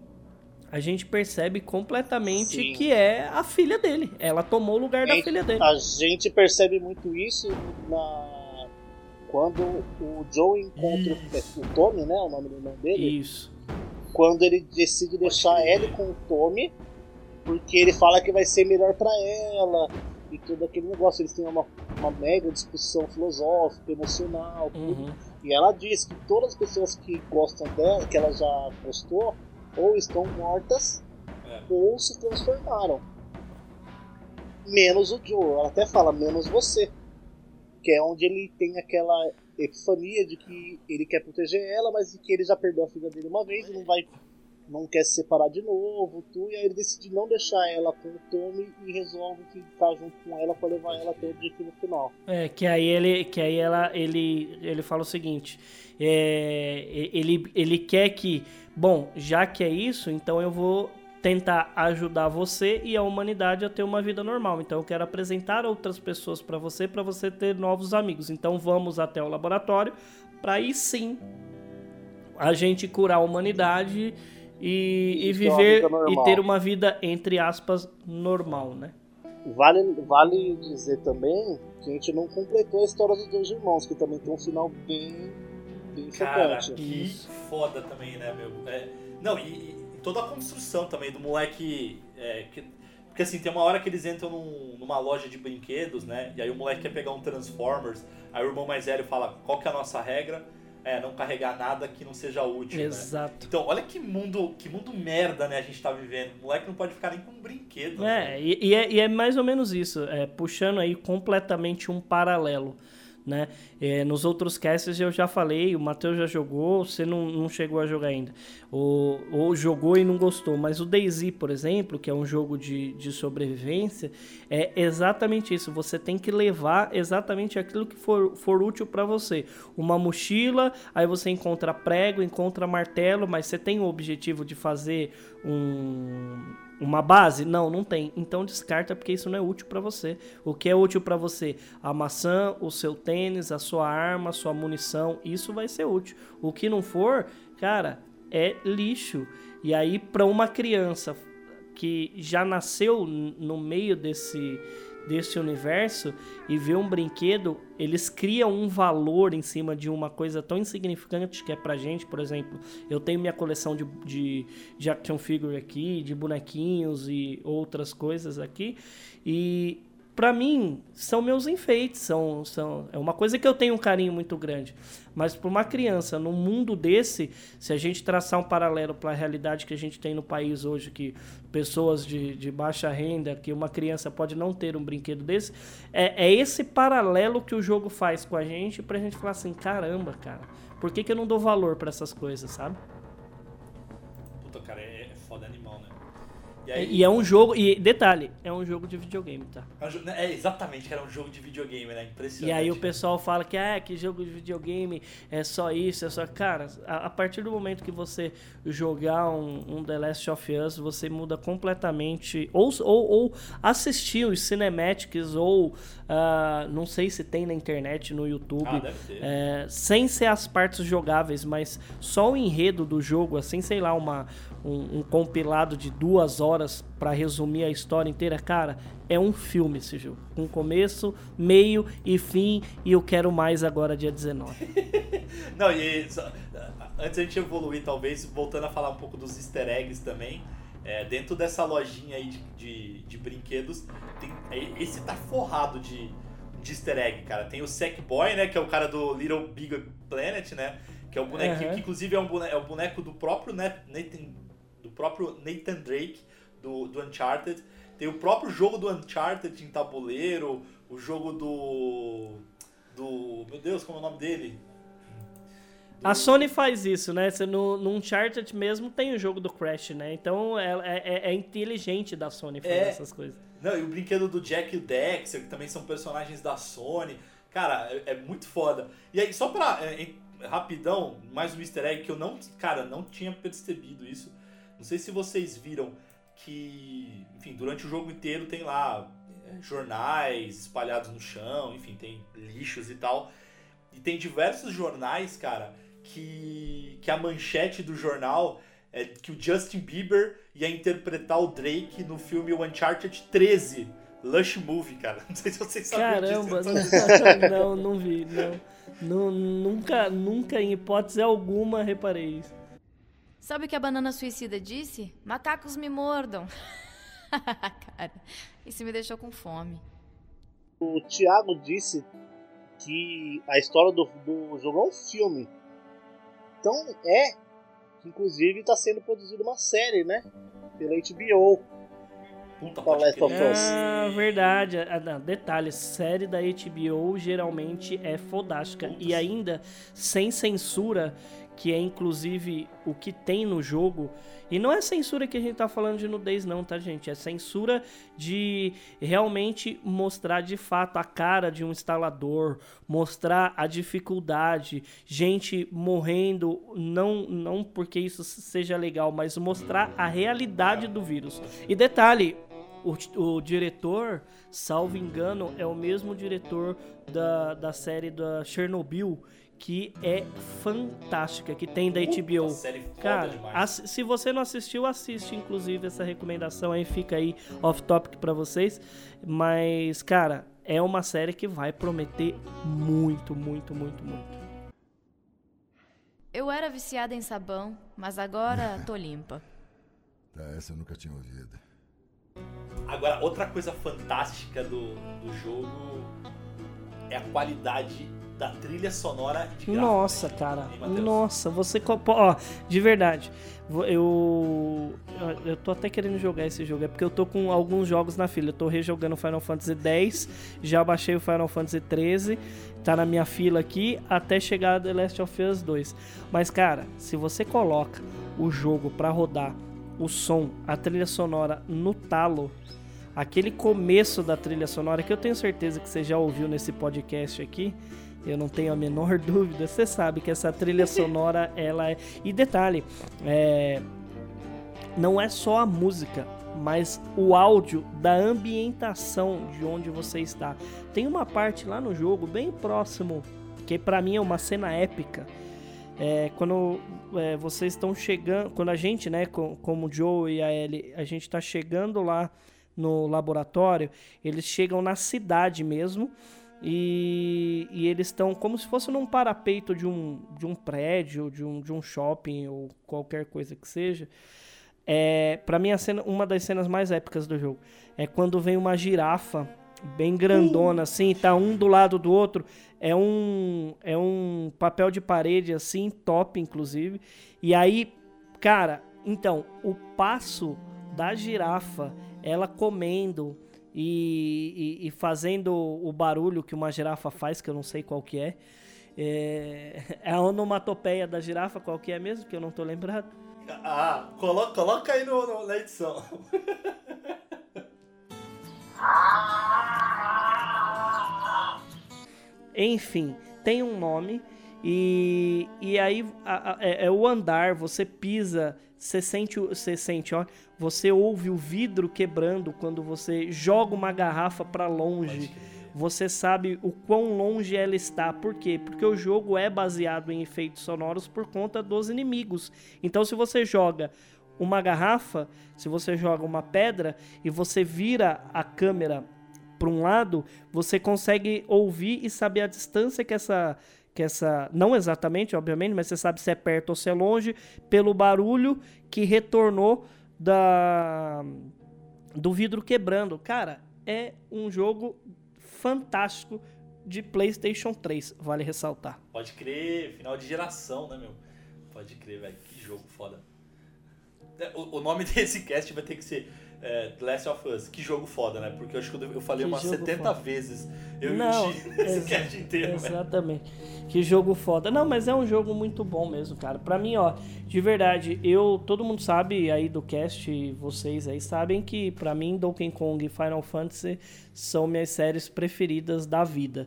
a gente percebe completamente Sim. que é a filha dele. Ela tomou o lugar da Gente, filha dele. A gente percebe muito isso na... quando o Joe encontra o Tommy, né? O nome do irmão dele. Isso. Quando ele decide deixar. Ellie com o Tommy, porque ele fala que vai ser melhor pra ela e todo aquele negócio. Eles têm uma, uma mega discussão filosófica, emocional, tudo. Uhum. E ela diz que todas as pessoas que gostam dela, que ela já gostou, ou estão mortas É. ou se transformaram. Menos o Joe. Ela até fala, menos você. Que é onde ele tem aquela epifania de que ele quer proteger ela, mas que ele já perdeu a filha dele uma vez e não vai. Não quer se separar de novo, tu, e aí ele decide não deixar ela com o Tommy e resolve ficar junto com ela pra levar ela até o objetivo final. É, que aí ele, que aí ela, ele, ele fala o seguinte, é, ele, ele quer que, bom, já que é isso, então eu vou tentar ajudar você e a humanidade a ter uma vida normal. Então eu quero apresentar outras pessoas para você, para você ter novos amigos. Então vamos até o laboratório para aí sim a gente curar a humanidade e, e ter uma viver vida e ter uma vida entre aspas normal, né? Vale, vale dizer também que a gente não completou a história dos dois irmãos, que também tem um final bem, bem Cara, chocante. que Isso. foda também, né, meu? É, não, e, e toda a construção também do moleque. é, que- porque assim, tem uma hora que eles entram num- numa loja de brinquedos, né? E aí o moleque quer pegar um Transformers. Aí o irmão mais velho fala: qual que é a nossa regra? É, não carregar nada que não seja útil. né? Exato. Então, olha que mundo, que mundo merda, né, a gente tá vivendo. O moleque não pode ficar nem com um brinquedo. né? É, e, e é, e é mais ou menos isso, é, puxando aí completamente um paralelo, né? É, nos outros casts eu já falei, o Matheus já jogou, você não, não chegou a jogar ainda, ou, ou jogou e não gostou, mas o DayZ, por exemplo, que é um jogo de, de sobrevivência, é exatamente isso, você tem que levar exatamente aquilo que for, for útil para você. Uma mochila, aí você encontra prego, encontra martelo, mas você tem o objetivo de fazer um uma base? Não, não tem. Então descarta porque isso não é útil para você. O que é útil para você? A maçã, o seu tênis, a sua arma, a sua munição, isso vai ser útil. O que não for, cara, é lixo. E aí para uma criança que já nasceu no meio desse desse universo e vê um brinquedo, eles criam um valor em cima de uma coisa tão insignificante que é pra gente, por exemplo, eu tenho minha coleção de, de, de action figure aqui, de bonequinhos e outras coisas aqui, e pra mim são meus enfeites, são, são, é uma coisa que eu tenho um carinho muito grande. Mas para uma criança, num mundo desse, se a gente traçar um paralelo para a realidade que a gente tem no país hoje, que pessoas de, de baixa renda, que uma criança pode não ter um brinquedo desse, é, é esse paralelo que o jogo faz com a gente pra gente falar assim, caramba, cara, por que, que eu não dou valor para essas coisas, sabe? E aí, E é um jogo, e detalhe, é um jogo de videogame, tá? é jo- é, exatamente, que era um jogo de videogame, né? Impressionante. E aí o pessoal fala que é que jogo de videogame é só isso, é só. Cara, a, a partir do momento que você jogar um, um The Last of Us, você muda completamente. Ou, ou, ou assistir os cinematics, ou ah, não sei se tem na internet, no YouTube. Ah, deve ter. É, sem ser as partes jogáveis, mas só o enredo do jogo, assim, sei lá, uma, um, um compilado de duas horas pra resumir a história inteira, cara, é um filme esse jogo. Com começo, meio e fim, e eu quero mais agora, dia 19. [laughs] Não, e só- antes a gente evoluir, talvez, voltando a falar um pouco dos easter eggs também, é, dentro dessa lojinha aí de, de, de brinquedos, tem, é, esse tá forrado de, de easter egg, cara. Tem o Sackboy, né, que é o cara do Little Big Planet, né, que é o bonequinho, Aham. que inclusive é, um boneco, é o boneco do próprio Nat- Nathan, do próprio Nathan Drake, do, do Uncharted. Tem o próprio jogo do Uncharted em tabuleiro, o jogo do... do... meu Deus, como é o nome dele? Do- A Sony faz isso, né? Você, no, no Uncharted mesmo tem o jogo do Crash, né? Então é, é, é inteligente da Sony fazer É. essas coisas. Não, e o brinquedo do Jack e o Dexter, que também são personagens da Sony. Cara, é, é muito foda. E aí, só pra. é, rapidão, mais um easter egg que eu não. Cara, não tinha percebido isso. Não sei se vocês viram que. Enfim, durante o jogo inteiro tem lá é, jornais espalhados no chão, enfim, tem lixos e tal. E tem diversos jornais, cara, que, que a manchete do jornal é que o Justin Bieber ia interpretar o Drake no filme Uncharted 13, Lush Movie, cara. [laughs] Não sei se vocês sabem Caramba, [laughs] disso. [laughs] não, não vi, não. Nu- Nunca, nunca, em hipótese alguma, reparei isso. Sabe o que a banana suicida disse? Macacos me mordam. [laughs] Cara, isso me deixou com fome. O Thiago disse que a história do, do jogo é um filme. Então é que inclusive está sendo produzida uma série, né? Pela HBO. Puta, The Last of. Us. Ah, verdade. Ah, não, detalhe, série da HBO geralmente é fodástica. E ainda sem censura, que é inclusive o que tem no jogo. E não é censura que a gente tá falando de nudez, não, tá, gente? É censura de realmente mostrar de fato a cara de um instalador, mostrar a dificuldade, gente morrendo, não, não porque isso seja legal, mas mostrar a realidade do vírus. E detalhe, o, o diretor, salvo engano, é o mesmo diretor da, da série da Chernobyl, que é fantástica, que tem da HBO. série foda Cara, se você não assistiu, assiste inclusive essa recomendação aí, fica aí off topic pra vocês. Mas, cara, é uma série que vai prometer muito, muito, muito, muito. Eu era viciada em sabão, mas agora [laughs] tô limpa. Tá, essa eu nunca tinha ouvido. Agora, outra coisa fantástica do, do jogo é a qualidade da trilha sonora de gráfico, Nossa, né? cara. Hein? Nossa, você. Ó, de verdade. Eu. eu- tô até querendo jogar esse jogo. É porque eu tô com alguns jogos na fila. Eu tô rejogando Final Fantasy X. Já baixei o Final Fantasy 13. Tá na minha fila aqui. Até chegar The Last of Us 2. Mas, cara, se você coloca o jogo pra rodar o som, a trilha sonora no talo. Aquele começo da trilha sonora que eu tenho certeza que você já ouviu nesse podcast aqui. Eu não tenho a menor [laughs] dúvida. Você sabe que essa trilha sonora, ela é. E detalhe, é... não é só a música, mas o áudio da ambientação de onde você está. Tem uma parte lá no jogo, bem próximo, que pra mim é uma cena épica. É, quando é, vocês estão chegando, quando a gente, né, com- como o Joe e a Ellie, a gente tá chegando lá no laboratório, eles chegam na cidade mesmo e, e eles estão como se fosse num parapeito de um, de um prédio, de um, de um shopping ou qualquer coisa que seja. É, para mim, a cena, uma das cenas mais épicas do jogo é quando vem uma girafa bem grandona, assim, tá um do lado do outro. É um, é um papel de parede, assim, top, inclusive. E aí, cara, então, o passo da girafa, ela comendo e, e- e fazendo o barulho que uma girafa faz, que eu não sei qual que é. É, [laughs] é a onomatopeia da girafa, qual que é mesmo, que eu não tô lembrado. Ah, coloca, coloca aí no, no- na edição. [laughs] Enfim, tem um nome e, e aí a- a- é, é o andar, você pisa, você sente, você sente, ó, você ouve o vidro quebrando quando você joga uma garrafa pra longe. Você sabe o quão longe ela está. Por quê? Porque o jogo é baseado em efeitos sonoros por conta dos inimigos. Então, se você joga uma garrafa, se você joga uma pedra e você vira a câmera para um lado, você consegue ouvir e saber a distância que essa que essa não exatamente, obviamente, mas você sabe se é perto ou se é longe pelo barulho que retornou da do vidro quebrando. Cara, é um jogo fantástico de PlayStation 3, vale ressaltar. Pode crer, final de geração, né, meu? Pode crer, velho. Que jogo foda. É, O, o nome [laughs] desse cast vai ter que ser é, The Last of Us. Que jogo foda, né? Porque eu acho que eu falei Que umas jogo 70 foda. vezes. Eu Não, [laughs] e exa- cast inteiro, velho. Exatamente. Que jogo foda. Não, mas é um jogo muito bom mesmo, cara. Pra mim, ó, de verdade, eu, todo mundo sabe aí do cast, vocês aí sabem que pra mim Donkey Kong e Final Fantasy são minhas séries preferidas da vida.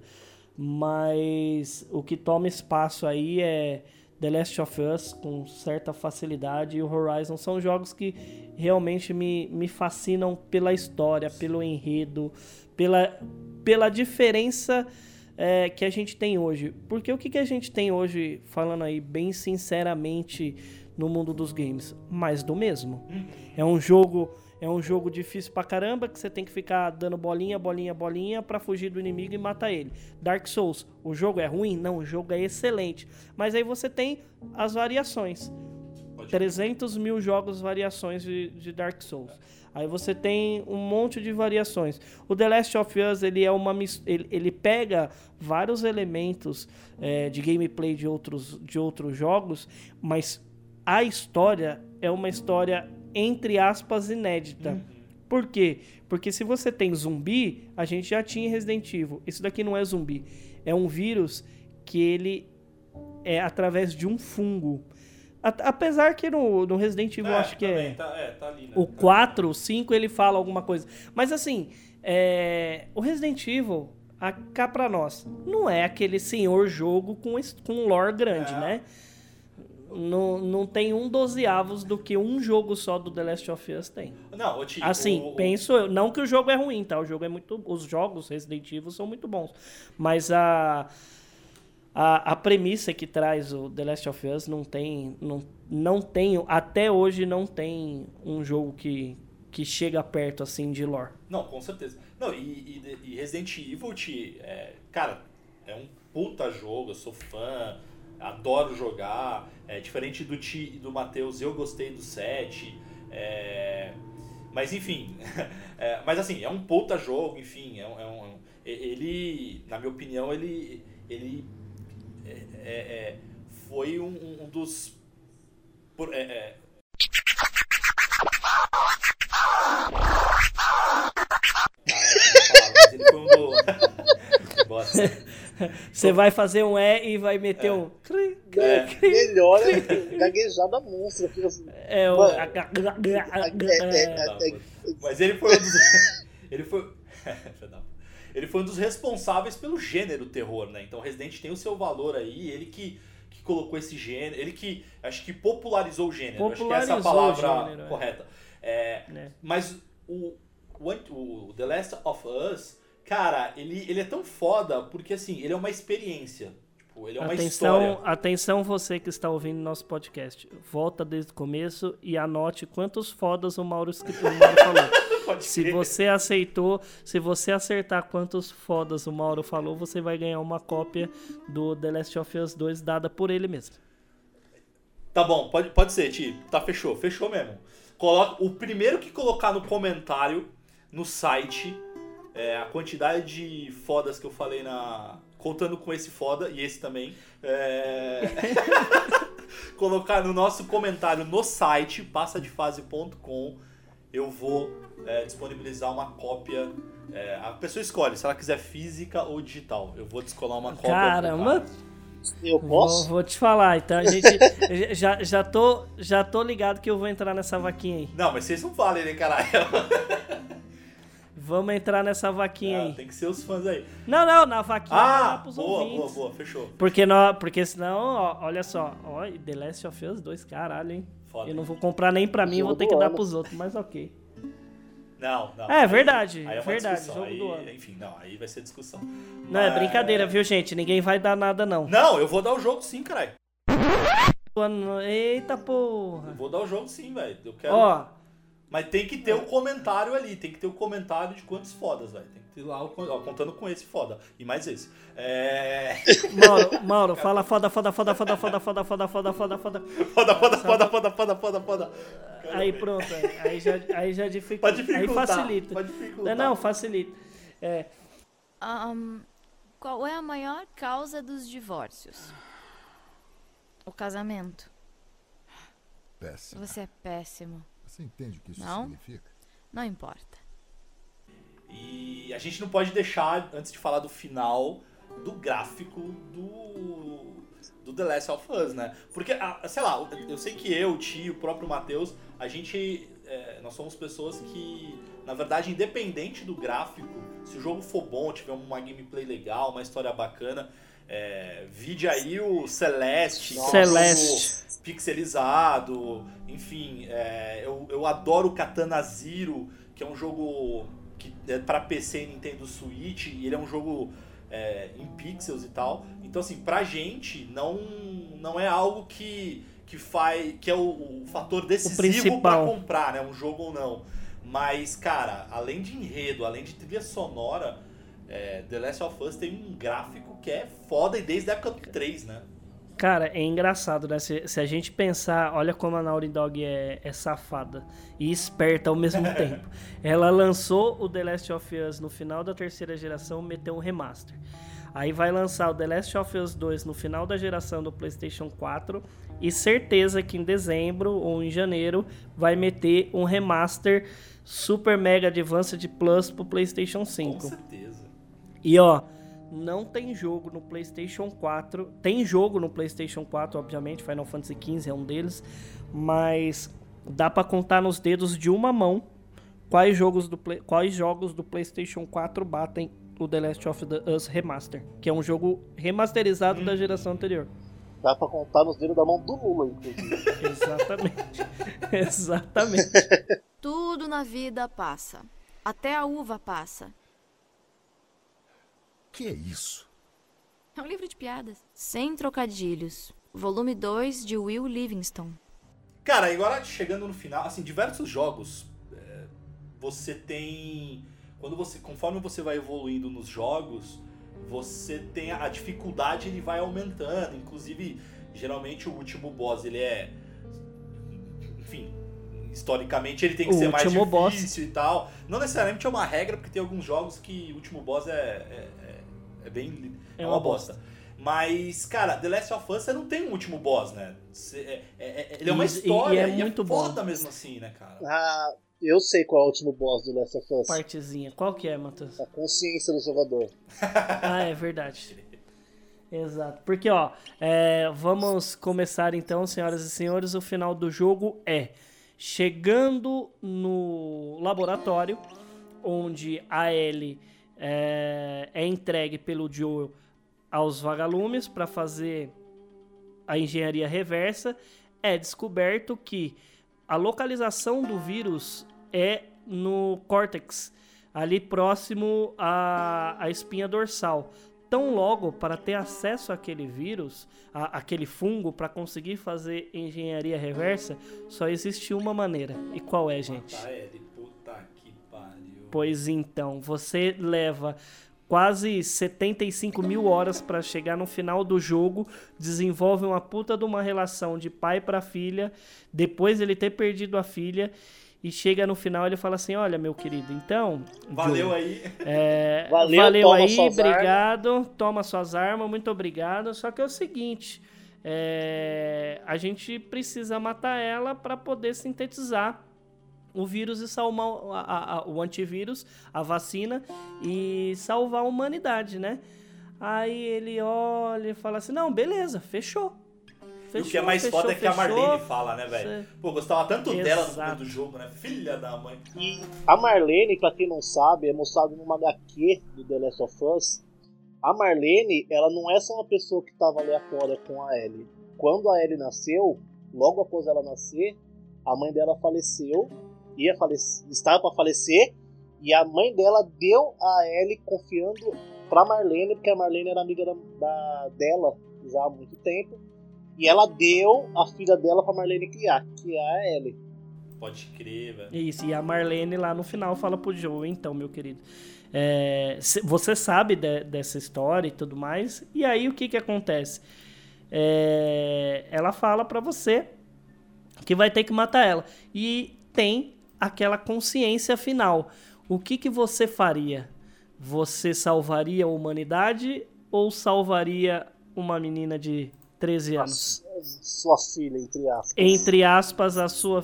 Mas o que toma espaço aí é The Last of Us com certa facilidade e o Horizon são jogos que realmente me, me fascinam pela história, pelo enredo, pela, pela diferença é, que a gente tem hoje. Porque o que, que a gente tem hoje, falando aí bem sinceramente, no mundo dos games? Mais do mesmo. É um jogo é um jogo difícil pra caramba que você tem que ficar dando bolinha, bolinha, bolinha pra fugir do inimigo e matar ele. Dark Souls, o jogo é ruim? Não, o jogo é excelente. Mas aí você tem as variações. 300 mil jogos variações de, de Dark Souls. Aí você tem um monte de variações. O The Last of Us ele é uma ele, ele pega vários elementos é, de gameplay de outros, de outros jogos, mas a história é uma história entre aspas inédita. Por quê? Porque se você tem zumbi, a gente já tinha Resident Evil. Isso daqui não é zumbi, é um vírus que ele é através de um fungo. A- Apesar que no, no Resident Evil eu acho que também, é. Tá, é, tá ali, né? O 4, o 5 ele fala alguma coisa. Mas assim, é, o Resident Evil, a- cá pra nós, não é aquele senhor jogo com, com lore grande, É. né? Não, não tem um dozeavos do que um jogo só do The Last of Us tem. Não, Ti, Assim, o- penso eu. Não que o jogo é ruim, tá? O jogo é muito. Os jogos Resident Evil são muito bons. Mas a. A, a premissa que traz o The Last of Us não tem. Não, não tem. Até hoje não tem um jogo que, que chega perto assim de lore. Não, com certeza. Não, e, e- e Resident Evil, Ti, é, cara, é um puta jogo, eu sou fã, adoro jogar. É, diferente do Ti e do Matheus, eu gostei do 7. é, mas enfim, [laughs] é, mas assim, é um puta jogo, enfim, é um, é é um- ele, na minha opinião, ele, ele é, foi um, um- dos por- [laughs] mas ele foi um do. [laughs] Bosta. [laughs] Você vai fazer um E e vai meter um. cri, cri, É. cri. Melhor é [laughs] gaguejada monstra. fica assim. É o. É, é, é, é, Mas ele foi um dos. [laughs] Ele foi. Ele foi um dos responsáveis pelo gênero terror, né? Então Resident tem o seu valor aí, ele que, que colocou esse gênero, ele que acho que popularizou o gênero. acho que essa é a Popularizou palavra gênero, é. correta. É, né? Mas o, o, o The Last of Us, cara, ele, ele é tão foda porque assim, ele é uma experiência. Tipo, ele é uma Atenção, história. atenção você que está ouvindo nosso podcast. Volta desde o começo e anote quantos fodas o Mauro, o Mauro falou. [laughs] Pode se você aceitou, se você acertar quantos fodas o Mauro falou, você vai ganhar uma cópia do The Last of Us 2 dada por ele mesmo. Tá bom, pode, pode ser, Ti. Tá, fechou. Fechou mesmo. Coloca, o primeiro que colocar no comentário, no site, é, a quantidade de fodas que eu falei na. Contando com esse foda e esse também. é, [laughs] colocar no nosso comentário no site, passadefase.com, eu vou é, disponibilizar uma cópia. é, a pessoa escolhe se ela quiser física ou digital. Eu vou descolar uma cópia. Caramba! cara. Eu Vou, posso? vou te falar, então a gente [laughs] já, já, tô, já tô ligado que eu vou entrar nessa vaquinha aí. Não, mas vocês não falem, né, caralho? [laughs] Vamos entrar nessa vaquinha Ah, aí. tem que ser os fãs aí. Não, não, na vaquinha Ah, lá pros boa, ouvintes. boa, boa, fechou. Porque, nós, porque senão, ó, olha só, ó, The Last of Us 2, caralho, hein? Foda. Eu não vou comprar nem pra mim, eu vou ter que dar ano. pros outros, mas ok. Não, não. É, aí- verdade, aí é uma verdade, discussão, jogo aí, do ano. Enfim, não, aí vai ser discussão. Não, é Mas- brincadeira, viu, gente? Ninguém vai dar nada, não. Não, eu vou dar o jogo sim, caralho. Eita Eu porra. vou dar o jogo sim, velho. Eu quero. Ó, Mas tem que ter o comentário ali, tem que ter o comentário de quantos fodas, velho. Tem que ter lá o. Ó, contando com esse foda. E mais esse. É. Mauro, Mauro, fala foda, foda, foda, foda, foda, foda, foda, foda, foda, foda. Foda, foda, foda, foda, foda, foda, foda. Aí pronto, aí- aí já, aí já dificulta. Pode Aí dificultar. facilita. Pode dificultar. Não, não, facilita. É, Ahn, qual é a maior causa dos divórcios? O casamento. Péssimo. Você é péssimo. Você entende o que isso Não? significa? Não importa. E a gente não pode deixar, antes de falar do final, do gráfico do, do The Last of Us, né? Porque, ah, sei lá, eu sei que eu, o tio, o próprio Matheus, a gente. é, nós somos pessoas que, na verdade, independente do gráfico, se o jogo for bom, tiver uma gameplay legal, uma história bacana, é, vide aí o Celeste, é Celeste. Pixelizado, enfim, é, eu, eu adoro Katana Zero, que é um jogo que é para PC e Nintendo Switch, e ele é um jogo é, em pixels e tal. Então, assim, pra gente, não, não é algo que, que faz. que é o, o fator decisivo pra comprar, né? Um jogo ou não. Mas, cara, além de enredo, além de trilha sonora, é, The Last of Us tem um gráfico que é foda e desde a época do 3, né? Cara, é engraçado, né? Se, se a gente pensar, olha como a Naughty Dog é, é safada e esperta ao mesmo [laughs] tempo. Ela lançou o The Last of Us no final da terceira geração, meteu um remaster. Aí vai lançar o The Last of Us 2 no final da geração do PlayStation 4 e certeza que em dezembro ou em janeiro vai meter um remaster Super Mega Advanced Plus pro PlayStation 5. Com certeza. E ó, não tem jogo no PlayStation 4. Tem jogo no PlayStation 4, obviamente, Final Fantasy XV é um deles, mas dá pra contar nos dedos de uma mão quais jogos do, Play- quais jogos do PlayStation 4 batem o The Last of Us Remaster, que é um jogo remasterizado da geração anterior. Dá pra contar nos dedos da mão do Lula, inclusive. [laughs] Exatamente. [laughs] Exatamente. Tudo na vida passa. Até a uva passa. Que é isso? É um livro de piadas. Sem trocadilhos. Volume 2 de Will Livingston. Cara, agora chegando no final, assim, diversos jogos, é, você tem. Quando você. Conforme você vai evoluindo nos jogos, você tem a, a dificuldade ele vai aumentando. Inclusive, geralmente o último boss ele é. Enfim. Historicamente ele tem que O ser mais último boss. difícil e tal. Não necessariamente é uma regra, porque tem alguns jogos que o último boss é, é, é- é bem. É É, uma uma bosta. Mas, cara, The Last of Us você não tem um último boss, né? Você- é- é- é- ele é uma E- e- e história é e é, muito bom. foda mesmo assim, né, cara? Ah, eu sei qual é o último boss do Last of Us. Partezinha. Qual que é, Matheus? A consciência do jogador. [laughs] Ah, é verdade. Exato. Porque, ó, é, vamos começar então, senhoras e senhores. O final do jogo é chegando no laboratório, onde a Ellie é, é entregue pelo Joel aos vagalumes para fazer a engenharia reversa. É descoberto que a localização do vírus é no córtex, ali próximo à, à espinha dorsal. Tão logo, para ter acesso àquele vírus, a- àquele fungo, para conseguir fazer engenharia reversa, só existe uma maneira. E qual é, gente? Que pariu. Pois então, você leva quase 75 mil horas para chegar no final do jogo, desenvolve uma puta de uma relação de pai para filha, depois ele ter perdido a filha, e chega no final ele fala assim: Olha, meu querido, então. Valeu Joe, aí. é, [laughs] Valeu, valeu aí, obrigado. Toma suas armas, muito obrigado. Só que é o seguinte: é, a gente precisa matar ela para poder sintetizar o vírus e salvar o- a- a- o antivírus, a vacina e salvar a humanidade, né? Aí ele olha e fala assim: Não, beleza, fechou. e o que é mais fechou, foda é que a fechou. Marlene fala, né, velho? Pô, gostava tanto dela no Exato. do jogo, né? Filha da mãe. E a Marlene, pra quem não sabe, é mostrado numa HQ do The Last of Us. A Marlene, ela não é só uma pessoa que estava aleatória com a Ellie. Quando a Ellie nasceu, logo após ela nascer, a mãe dela faleceu, ia falece- estava para falecer, e a mãe dela deu a Ellie confiando pra Marlene, porque a Marlene era amiga da, da- dela já há muito tempo, e ela deu a filha dela pra Marlene criar, que é a Ellie. Pode crer, velho. Isso, e a Marlene lá no final fala pro Joe, então, meu querido. é, você sabe de- dessa história e tudo mais, e aí o que que acontece? É, ela fala pra você que vai ter que matar ela. E tem aquela consciência final. O que que você faria? Você salvaria a humanidade ou salvaria uma menina de 13 anos? Sua filha, entre aspas. entre aspas, a sua.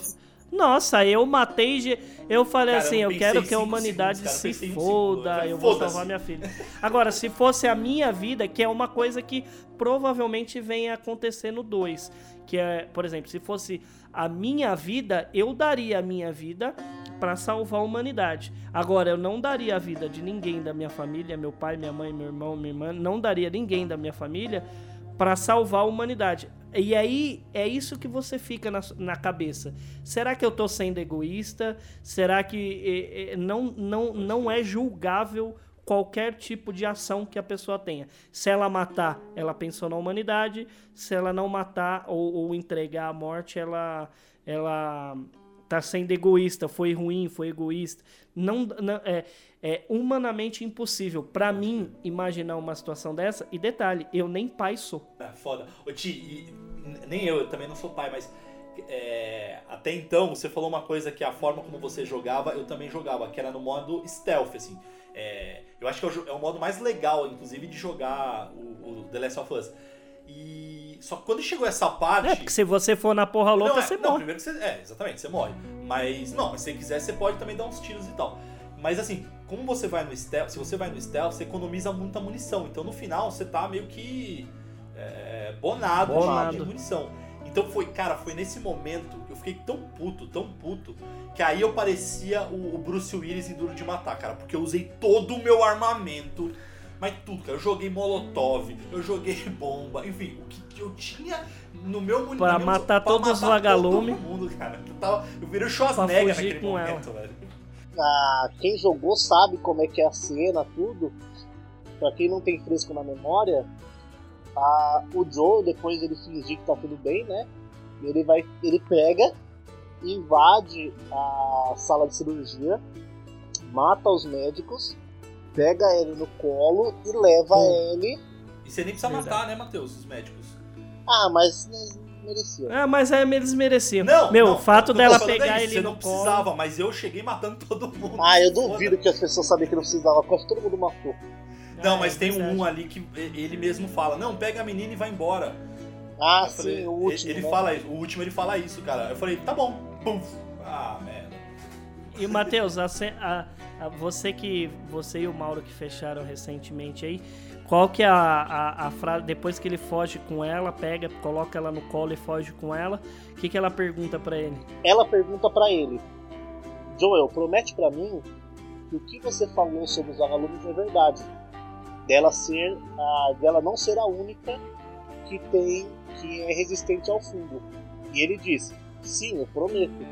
Nossa, eu matei. ge- Eu falei Cara, assim: eu eu, quero que a humanidade segundos, cara, se foda, segundo. eu vou Foda-se. salvar minha filha. Agora, se fosse a minha vida, que é uma coisa que provavelmente vem a acontecer no 2, que é, por exemplo, se fosse a minha vida, eu daria a minha vida para salvar a humanidade. Agora, eu não daria a vida de ninguém da minha família, meu pai, minha mãe, meu irmão, minha irmã, não daria ninguém da minha família para salvar a humanidade. E aí é isso que você fica na, na cabeça. Será que eu tô sendo egoísta? Será que eh, eh, não, não, não é julgável qualquer tipo de ação que a pessoa tenha. Se ela matar, ela pensou na humanidade. Se ela não matar ou, ou entregar a morte, ela, ela tá sendo egoísta. Foi ruim, foi egoísta. Não, não é, é humanamente impossível para mim imaginar uma situação dessa. E detalhe, eu nem pai sou. É foda. Ô, Ti, nem eu, eu também não sou pai, mas é, até então você falou uma coisa que a forma como você jogava, eu também jogava, que era no modo stealth, assim. É, eu acho que é o, é o, modo mais legal, inclusive, de jogar o, o, The Last of Us. E. Só que quando chegou essa parte. É, porque se você for na porra louca, não, é, você não, morre. Primeiro que você. É, exatamente, você morre. Mas. Não, mas se você quiser, você pode também dar uns tiros e tal. Mas assim, como você vai no stealth, se você vai no stealth, você economiza muita munição. Então no final você tá meio que. É, bonado, Bonado. de munição. Então foi, cara, foi nesse momento que eu fiquei tão puto, tão puto, que aí eu parecia o, o Bruce Willis em Duro de Matar, cara, porque eu usei todo o meu armamento, mas tudo, cara. Eu joguei molotov, eu joguei [laughs] bomba, enfim, o que eu tinha no meu munição. Pra matar todos os vagalumes. Todo mundo, cara. Eu, tava, eu virei o Schwarzenegger naquele com momento, velho. Ah, quem jogou sabe como é que é a cena, tudo. Pra quem não tem fresco na memória, a, o Joe, depois ele fingir que tá tudo bem, né? Ele vai. Ele pega, invade a sala de cirurgia, mata os médicos, pega ele no colo e leva ele. E você nem precisa matar, né, Matheus, os médicos. Ah, mas né, merecia. Ah, mas é, eles mereciam. Não, Meu, não, o fato dela falando pegar é isso, ele você no não colo. precisava, mas eu cheguei matando todo mundo. Ah, eu Foda. duvido que as pessoas sabiam que não precisava, quase todo mundo matou. Não, Ah, mas é tem um ali que ele mesmo fala: Não, pega a menina e vai embora. Ah, Eu falei, sim, o último. Ele né? fala isso, o último ele fala isso, cara. Eu falei: Tá bom, pum. Ah, merda. E Matheus, a a- a- você que você e o Mauro que fecharam recentemente aí, qual que é a, a, a frase depois que ele foge com ela, pega, coloca ela no colo e foge com ela, o que que ela pergunta pra ele? Ela pergunta pra ele: Joel, promete pra mim que o que você falou sobre os vagalumes é verdade. Dela ser, a, dela não ser a única que tem, que é resistente ao fungo. E ele diz: Sim, eu prometo.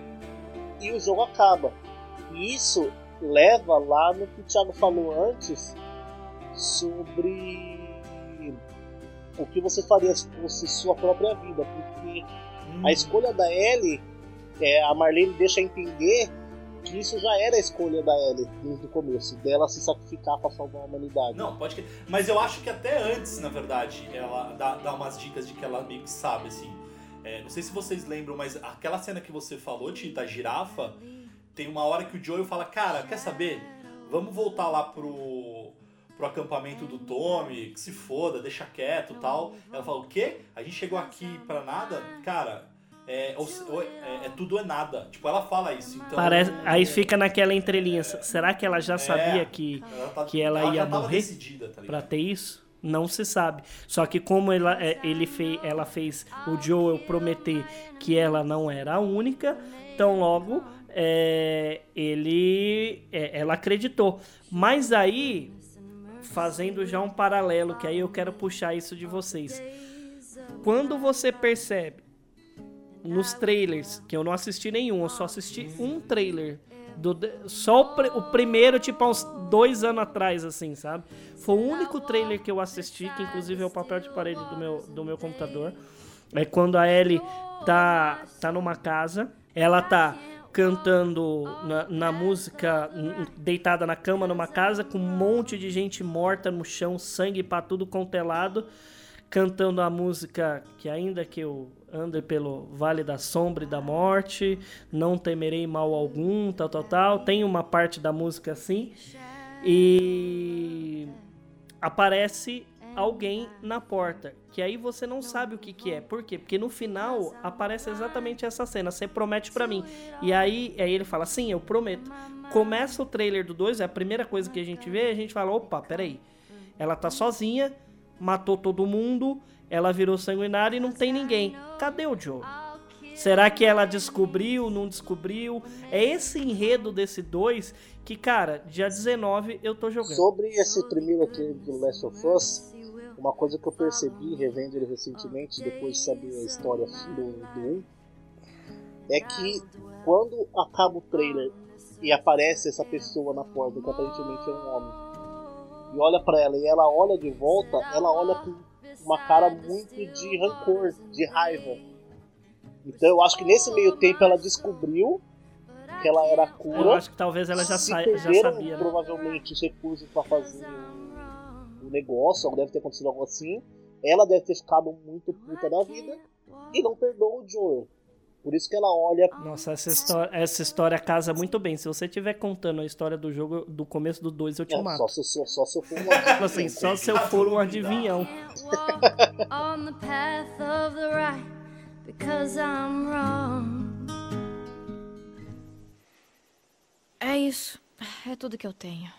E o jogo acaba. E isso leva lá no que o Thiago falou antes sobre o que você faria se fosse sua própria vida, porque Hum. a escolha da Ellie, é, a Marlene deixa entender isso já era a escolha da Ellie desde o começo, dela se sacrificar para salvar a humanidade. Não, pode que. Mas eu acho que até antes, na verdade, ela dá, dá umas dicas de que ela meio que sabe, assim. É, não sei se vocês lembram, mas aquela cena que você falou, Tita, a girafa, tem uma hora que o Joel fala, cara, quer saber? Vamos voltar lá pro, pro acampamento do Tommy, que se foda, deixa quieto tal. Ela fala, o quê? A gente chegou aqui pra nada? Cara, é, se- ou é, é tudo é nada. Tipo, ela fala isso. Então, Parece, aí fica naquela entrelinha. Será que ela já sabia que, ela tá- que ela já ia morrer decidida, tá pra ter isso? Não se sabe. Só que como ela, é, ele fez, ela fez o Joel prometer que ela não era a única, então logo é, ele, é, ela acreditou. Mas aí, fazendo já um paralelo, que aí eu quero puxar isso de vocês. Quando você percebe nos trailers, que eu não assisti nenhum, eu só assisti um trailer. Do, só o, o primeiro, tipo, há uns dois anos atrás, assim, sabe? Foi o único trailer que eu assisti, que inclusive é o papel de parede do meu, do meu computador. É quando a Ellie tá, tá numa casa, ela tá cantando na, na música, deitada na cama numa casa, com um monte de gente morta no chão, sangue pra tudo contelado, cantando a música que ainda que eu ande pelo vale da sombra e da morte, não temerei mal algum, tal, tal, tal. Tem uma parte da música assim e aparece alguém na porta, que aí você não sabe o que que é. Por quê? Porque no final aparece exatamente essa cena, você promete pra mim. E aí, aí ele fala: "Sim, eu prometo". Começa o trailer do 2, é a primeira coisa que a gente vê, a gente fala: "Opa, peraí. Ela tá sozinha, matou todo mundo, ela virou sanguinária e não tem ninguém. Cadê o Joe? Será que ela descobriu, não descobriu? É esse enredo desse 2 que, cara, dia 19 eu tô jogando. Sobre esse primeiro trailer do Last of Us, uma coisa que eu percebi revendo ele recentemente, depois de saber a história do, do 1, é que quando acaba o trailer e aparece essa pessoa na porta, que aparentemente é um homem, e olha pra ela e ela olha de volta, ela olha com uma cara muito de rancor, de raiva. Então eu acho que nesse meio tempo ela descobriu que ela era a cura. Eu acho que talvez ela já, Se sa- já sabia. Né? provavelmente os recursos pra fazer o negócio, algo deve ter acontecido algo assim. Ela deve ter ficado muito puta da vida e não perdoa o Joel. Por isso que ela olha. Nossa, essa história, essa história casa muito bem. Se você estiver contando a história do jogo do começo do 2, eu te É, mato. só, se, só, só se eu for um [laughs] Tipo assim, só se eu for um adivinhão. on the path of the right because I'm wrong. É isso. É tudo que eu tenho.